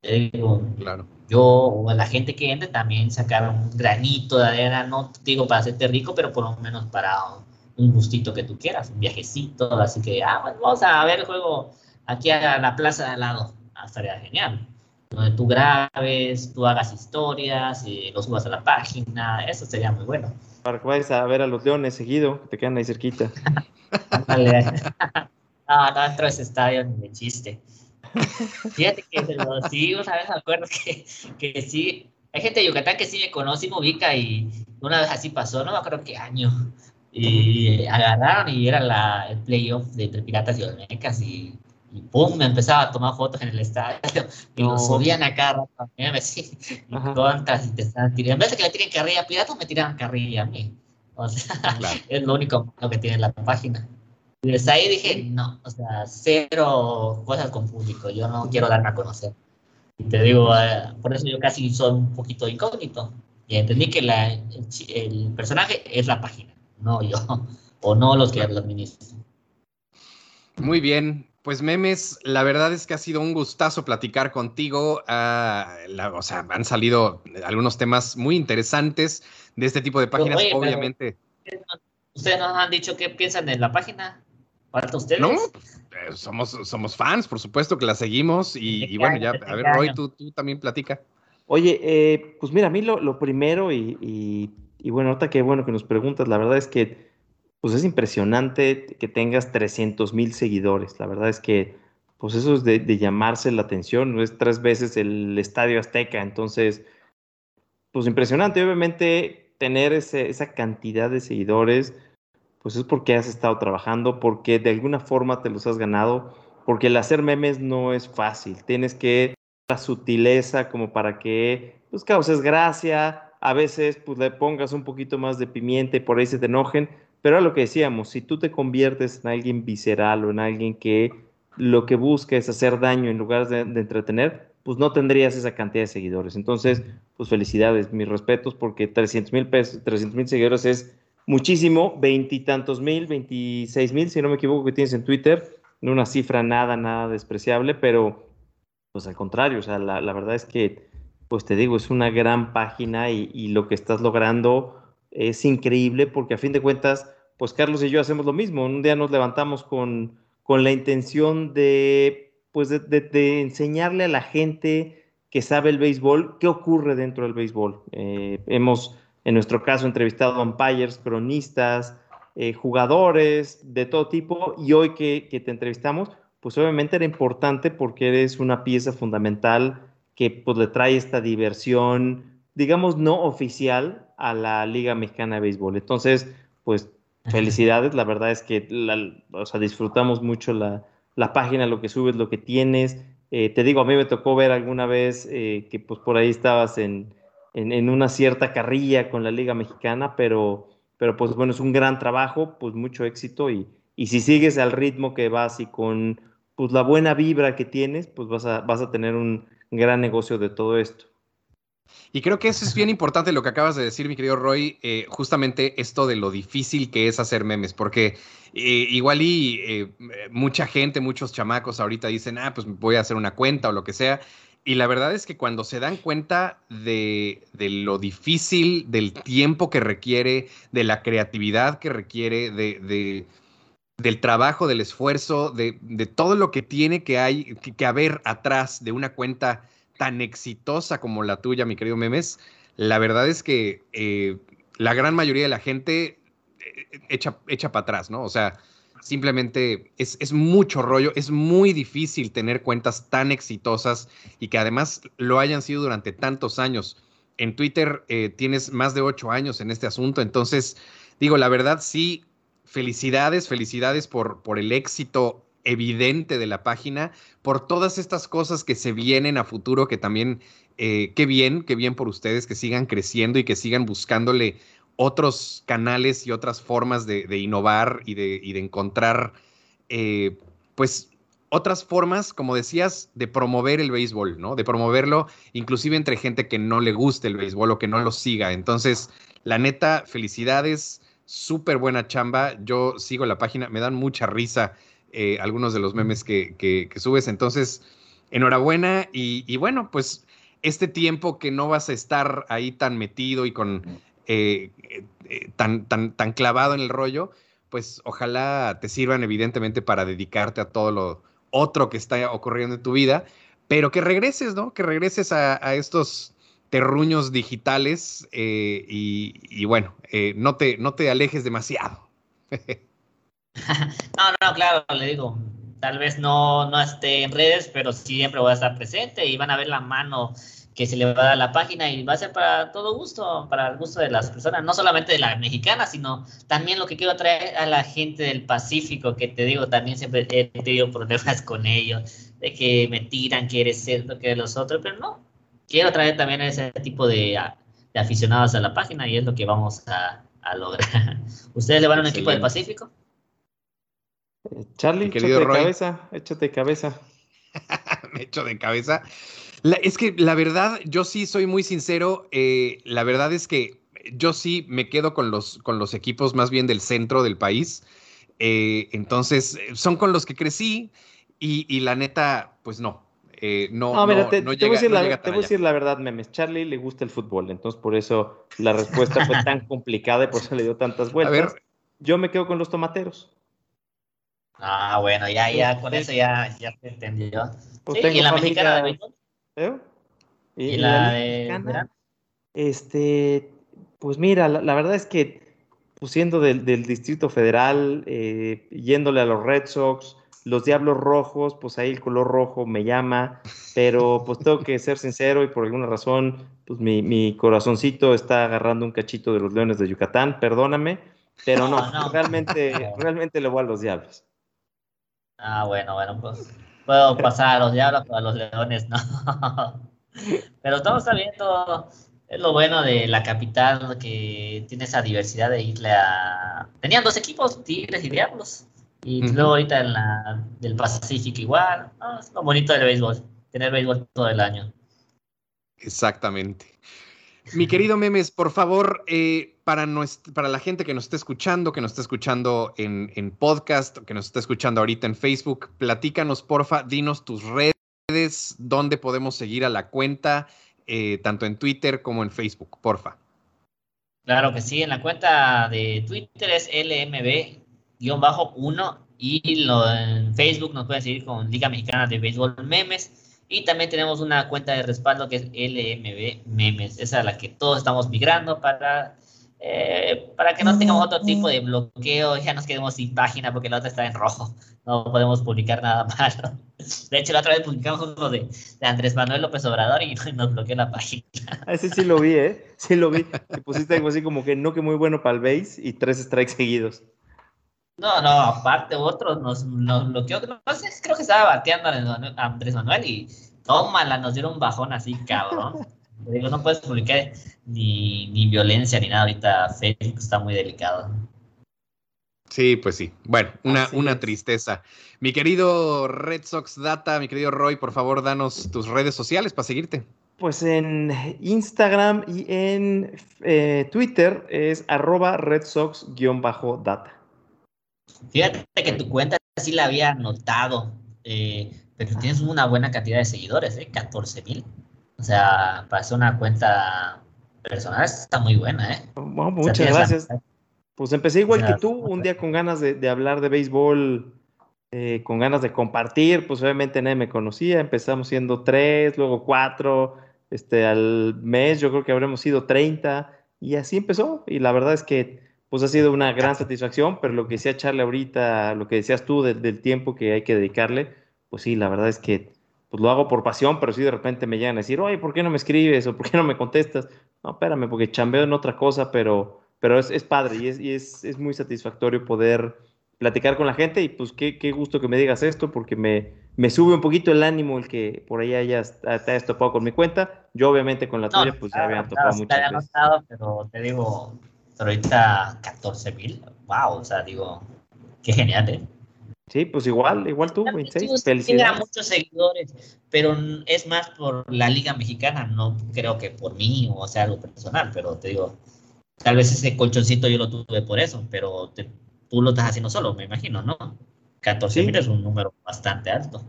C: Digo, claro yo o la gente que entre también sacar un granito de arena, no digo para hacerte rico, pero por lo menos para un gustito que tú quieras, un viajecito, así que, ah, pues vamos a ver el juego aquí a la plaza de al lado, ah, estaría genial. Donde tú grabes, tú hagas historias, y los subas a la página, eso sería muy bueno.
B: Para que vayas a ver a los leones seguido, que te quedan ahí cerquita.
C: no, no entro a ese estadio ni de chiste. Fíjate que sí, una vez me acuerdo que, que sí, hay gente de Yucatán que sí me conoce y me ubica y una vez así pasó, no me acuerdo qué año, y agarraron y era la, el playoff de entre Piratas y Olmecas y, y pum, me empezaba a tomar fotos en el estadio y nos subían acá rato a mí, sí, y contras y te estaban tirando, en vez de que me tiren carrilla Piratas, me tiran carrilla a mí. O sea, es lo único que tiene la página. Y desde ahí dije, no, o sea, cero cosas con público, yo no quiero darme a conocer. Y te digo, eh, por eso yo casi soy un poquito incógnito. Y entendí que la, el, personaje es la página, no yo, o no los que lo administran.
A: Muy bien, pues Memes, la verdad es que ha sido un gustazo platicar contigo. Ah, o sea, han salido algunos temas muy interesantes de este tipo de páginas, obviamente.
C: ¿Ustedes nos han dicho qué piensan de la página? Ustedes?
A: No, eh, somos, somos fans, por supuesto que la seguimos. Y, bueno, ya, a ver, Roy, tú, tú también platica.
B: Oye, eh, pues mira, a mí lo, primero y, bueno, ahorita que bueno que nos preguntas, la verdad es que pues es impresionante que tengas 300 mil seguidores. La verdad es que pues eso es de, llamarse la atención, no es tres veces el Estadio Azteca, entonces pues impresionante, obviamente tener esa cantidad de seguidores pues es porque has estado trabajando, porque de alguna forma te los has ganado, porque el hacer memes no es fácil, tienes que la sutileza como para que pues causes gracia, a veces pues le pongas un poquito más de pimienta y por ahí se te enojen, pero a lo que decíamos, si tú te conviertes en alguien visceral o en alguien que lo que busca es hacer daño en lugar de, entretener, pues no tendrías esa cantidad de seguidores. Entonces, pues felicidades, mis respetos, porque 300 mil pesos, 300 mil seguidores es muchísimo, veintitantos mil, veintiséis mil, si no me equivoco, que tienes en Twitter, no una cifra nada, nada despreciable, pero pues al contrario, o sea, la, verdad es que, pues te digo, es una gran página y, lo que estás logrando es increíble porque a fin de cuentas, pues Carlos y yo hacemos lo mismo, un día nos levantamos con, con la intención de, pues de, enseñarle a la gente que sabe el béisbol qué ocurre dentro del béisbol. Eh, hemos en nuestro caso, entrevistado a umpires, cronistas, eh, jugadores de todo tipo, y hoy que, te entrevistamos, pues obviamente era importante porque eres una pieza fundamental que pues le trae esta diversión, digamos, no oficial a la Liga Mexicana de Béisbol. Entonces, pues felicidades, la verdad es que o sea, disfrutamos mucho la, página, lo que subes, lo que tienes. Eh, te digo, a mí me tocó ver alguna vez eh, que pues por ahí estabas en, en, una cierta carrilla con la Liga Mexicana, pero, pero pues bueno, es un gran trabajo, pues mucho éxito y, y si sigues al ritmo que vas y con, pues la buena vibra que tienes, pues vas a, vas a tener un gran negocio de todo esto.
A: Y creo que eso es bien importante lo que acabas de decir, mi querido Roy, eh, justamente esto de lo difícil que es hacer memes, porque eh, igual y eh, mucha gente, muchos chamacos ahorita dicen, ah, pues voy a hacer una cuenta o lo que sea. Y la verdad es que cuando se dan cuenta de, lo difícil, del tiempo que requiere, de la creatividad que requiere, de, del trabajo, del esfuerzo, de, todo lo que tiene que, hay, que haber atrás de una cuenta tan exitosa como la tuya, mi querido Memes, la verdad es que eh, la gran mayoría de la gente eh, echa, echa para atrás, ¿no? O sea, simplemente es, mucho rollo, es muy difícil tener cuentas tan exitosas y que además lo hayan sido durante tantos años. En Twitter eh, tienes más de ocho años en este asunto, entonces digo, la verdad sí, felicidades, felicidades por, por el éxito evidente de la página, por todas estas cosas que se vienen a futuro, que también, eh, qué bien, qué bien por ustedes, que sigan creciendo y que sigan buscándole otros canales y otras formas de, innovar y de, encontrar, eh, pues, otras formas, como decías, de promover el béisbol, ¿no? De promoverlo inclusive entre gente que no le guste el béisbol o que no lo siga. Entonces, la neta, felicidades, súper buena chamba. Yo sigo la página, me dan mucha risa eh, algunos de los memes que, subes. Entonces, enhorabuena y, bueno, pues este tiempo que no vas a estar ahí tan metido y con eh, eh, tan, tan, tan clavado en el rollo, pues ojalá te sirvan evidentemente para dedicarte a todo lo otro que está ocurriendo en tu vida, pero que regreses, ¿no? Que regreses a, estos terruños digitales y, bueno, no, te, no te alejes demasiado.
C: no, no, claro, le digo, tal vez no, no esté en redes, pero siempre voy a estar presente y van a ver la mano que se le va a dar a la página y va a ser para todo gusto, para el gusto de las personas, no solamente de la mexicana, sino también lo que quiero traer a la gente del Pacífico, que te digo, también siempre he tenido problemas con ellos, de que me tiran, que eres cierto que los otros, pero no, quiero traer también a ese tipo de, aficionados a la página y es lo que vamos a, lograr. ¿Ustedes le van a un equipo del Pacífico?
B: Charlie, échate de cabeza, échate de cabeza.
A: Me echo de cabeza. Es que la verdad, yo sí soy muy sincero. Eh, la verdad es que yo sí me quedo con los, con los equipos más bien del centro del país. Eh, entonces, son con los que crecí y, la neta, pues no. Eh, no, no, mira,
B: te, voy a decir, la, te voy a decir la verdad, memes. Charlie le gusta el fútbol, entonces por eso la respuesta fue tan complicada y por eso le dio tantas vueltas. A ver, yo me quedo con los tomateros.
C: Ah, bueno, ya, ya, con eso ya, ya se entendió. Pues sí, ¿Y la mexicana de béisbol? ¿Y, la, de
B: Este, pues mira, la, verdad es que pues siendo del, Distrito Federal, eh, yéndole a los Red Sox, los Diablos Rojos, pues ahí el color rojo me llama, pero pues tengo que ser sincero y por alguna razón, pues mi, mi corazoncito está agarrando un cachito de los Leones de Yucatán, perdóname, pero no, no. realmente, realmente le voy a los Diablos.
C: Ah, bueno, bueno, pues puedo pasar a los diablos, pero a los leones no. Pero bien, todo es lo bueno de la capital que tiene esa diversidad de irle a... Tenían dos equipos, Tigres y Diablos. Y luego ahorita en la del Pacífico igual. es lo bonito del béisbol, tener béisbol todo el año.
A: Exactamente. Mi querido Memes, por favor, eh, para, para la gente que nos está escuchando, que nos está escuchando en, podcast, que nos está escuchando ahorita en Facebook, platícanos, porfa, dinos tus redes, dónde podemos seguir a la cuenta, eh, tanto en Twitter como en Facebook, porfa.
C: Claro que sí, en la cuenta de Twitter es LMB-1 y lo, en Facebook nos pueden seguir con Liga Mexicana de Béisbol Memes. Y también tenemos una cuenta de respaldo que es LMB Memes. Esa es la que todos estamos migrando para, eh, para que no tengamos otro tipo de bloqueo. Ya nos quedemos sin página porque la otra está en rojo. No podemos publicar nada malo. De hecho, la otra vez publicamos uno de, Andrés Manuel López Obrador y nos bloqueó la página.
B: Ah, ese sí lo vi, ¿eh? Sí lo vi. Que pusiste algo así como que no que muy bueno para el base y tres strikes seguidos.
C: No, no, aparte otro nos, nos bloqueó, no sé, creo que estaba bateando a Andrés Manuel y tómala, nos dieron un bajón así, cabrón. digo, no puedes publicar ni, ni violencia ni nada ahorita, Facebook está muy delicado.
A: Sí, pues sí. Bueno, una, una tristeza. Mi querido Red Sox Data, mi querido Roy, por favor, danos tus redes sociales para seguirte.
B: Pues en Instagram y en eh, Twitter es arroba Red Sox-data.
C: Fíjate que tu cuenta sí la había notado, eh, pero tienes una buena cantidad de seguidores, ¿eh? 14 mil. O sea, para ser una cuenta personal está muy buena, ¿eh?
B: Bueno, muchas gracias. Pues empecé igual que tú, un día con ganas de, hablar de béisbol, eh, con ganas de compartir, pues obviamente nadie me conocía, empezamos siendo tres, luego cuatro, este, al mes yo creo que habremos sido 30 y así empezó y la verdad es que pues ha sido una gran satisfacción, pero lo que decía Charlie ahorita, lo que decías tú del tiempo que hay que dedicarle, pues sí, la verdad es que pues lo hago por pasión, pero si de repente me llegan a decir, oye, ¿por qué no me escribes? o ¿por qué no me contestas? No, espérame, porque chambeo en otra cosa, pero, pero es, padre y, es, y es, es, muy satisfactorio poder platicar con la gente y pues qué, qué gusto que me digas esto, porque me, me, sube un poquito el ánimo el que por ahí hayas, te hayas topado con mi cuenta. Yo obviamente con la tuya, pues ya habían topado mucho.
C: Te notado, pero te digo, ahorita 14 mil, wow, o sea, digo, qué genial, ¿eh?
B: Sí, pues igual, igual tú, 26.
C: Felicidades. muchos seguidores, pero es más por la Liga Mexicana, no creo que por mí o sea algo personal, pero te digo, tal vez ese colchoncito yo lo tuve por eso, pero tú lo estás haciendo solo, me imagino, ¿no? 14 mil es un número bastante alto.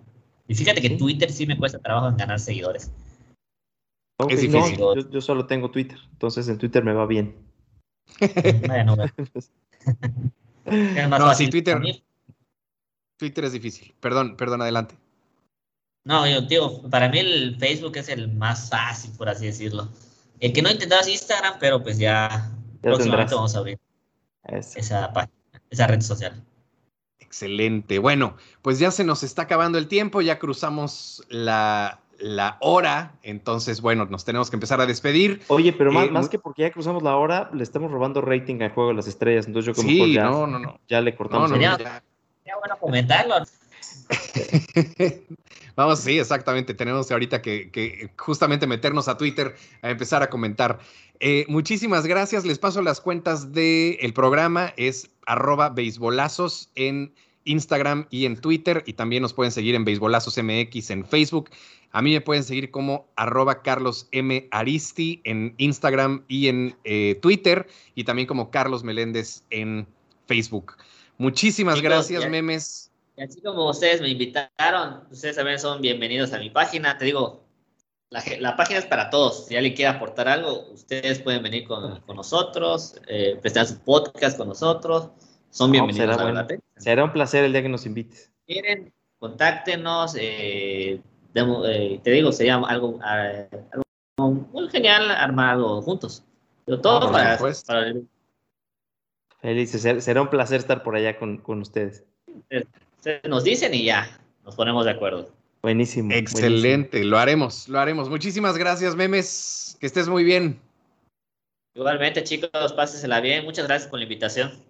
C: Y fíjate que Twitter sí me cuesta trabajo en ganar seguidores.
B: es difícil. yo, solo tengo Twitter, entonces en Twitter me va bien. Bueno,
A: no, sí, Twitter. Twitter es difícil. Perdón, perdón, adelante.
C: No, yo digo, para mí el Facebook es el más fácil, por así decirlo. El que no intentaba es Instagram, pero pues ya, próximamente vamos a abrir esa página, esa red social.
A: Excelente. Bueno, pues ya se nos está acabando el tiempo, ya cruzamos la, hora, entonces, bueno, nos tenemos que empezar a despedir.
B: Oye, pero más, eh, más, que porque ya cruzamos la hora, le estamos robando rating al juego de las estrellas, entonces yo como
A: sí, ya, no, no, no.
B: ya le cortamos.
C: No, ya bueno comentarlo.
A: Vamos, sí, exactamente. Tenemos ahorita que, justamente meternos a Twitter a empezar a comentar. Eh, muchísimas gracias. Les paso las cuentas del programa. Es arroba beisbolazos en Instagram y en Twitter. Y también nos pueden seguir en Beisbolazos MX en Facebook. A mí me pueden seguir como arroba Carlos M. Aristi en Instagram y en eh, Twitter. Y también como Carlos Meléndez en Facebook. Muchísimas gracias, memes.
C: Y así como ustedes me invitaron, ustedes también son bienvenidos a mi página. Te digo, la, página es para todos. Si alguien quiere aportar algo, ustedes pueden venir con, nosotros, eh, prestar su podcast con nosotros. Son bienvenidos,
B: será, será un placer el día que nos invites.
C: Quieren, contáctenos. Eh, eh, te digo, sería algo, muy genial armar algo juntos. Pero todo para, para el
B: Felices, será un placer estar por allá con, ustedes.
C: Nos dicen y ya, nos ponemos de acuerdo.
B: Buenísimo.
A: Excelente, lo haremos, lo haremos. Muchísimas gracias, memes. Que estés muy bien.
C: Igualmente, chicos, pásesela bien. Muchas gracias por la invitación.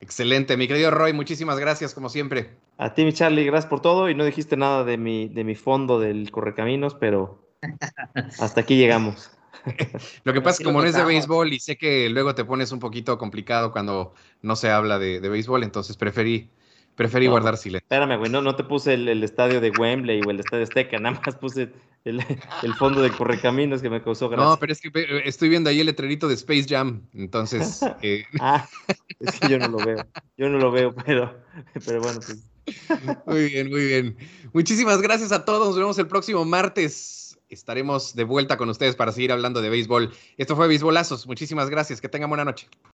A: Excelente, mi querido Roy, muchísimas gracias, como siempre.
B: A ti, mi Charlie, gracias por todo. Y no dijiste nada de mi, de mi fondo del Correcaminos, pero hasta aquí llegamos.
A: Lo que pasa es que como no es de béisbol y sé que luego te pones un poquito complicado cuando no se habla de, béisbol, entonces preferí, preferí guardar silencio.
B: Espérame, güey, no, no te puse el, estadio de Wembley o el estadio Azteca, nada más puse el, fondo de Correcaminos que me causó gracia.
A: No, pero es que estoy viendo ahí el letrerito de Space Jam, entonces...
B: Eh, ah, es que yo no lo veo, yo no lo veo, pero, pero bueno, pues...
A: Muy bien, muy bien. Muchísimas gracias a todos. Nos vemos el próximo martes estaremos de vuelta con ustedes para seguir hablando de béisbol. Esto fue Béisbolazos. Muchísimas gracias. Que tengan buena noche.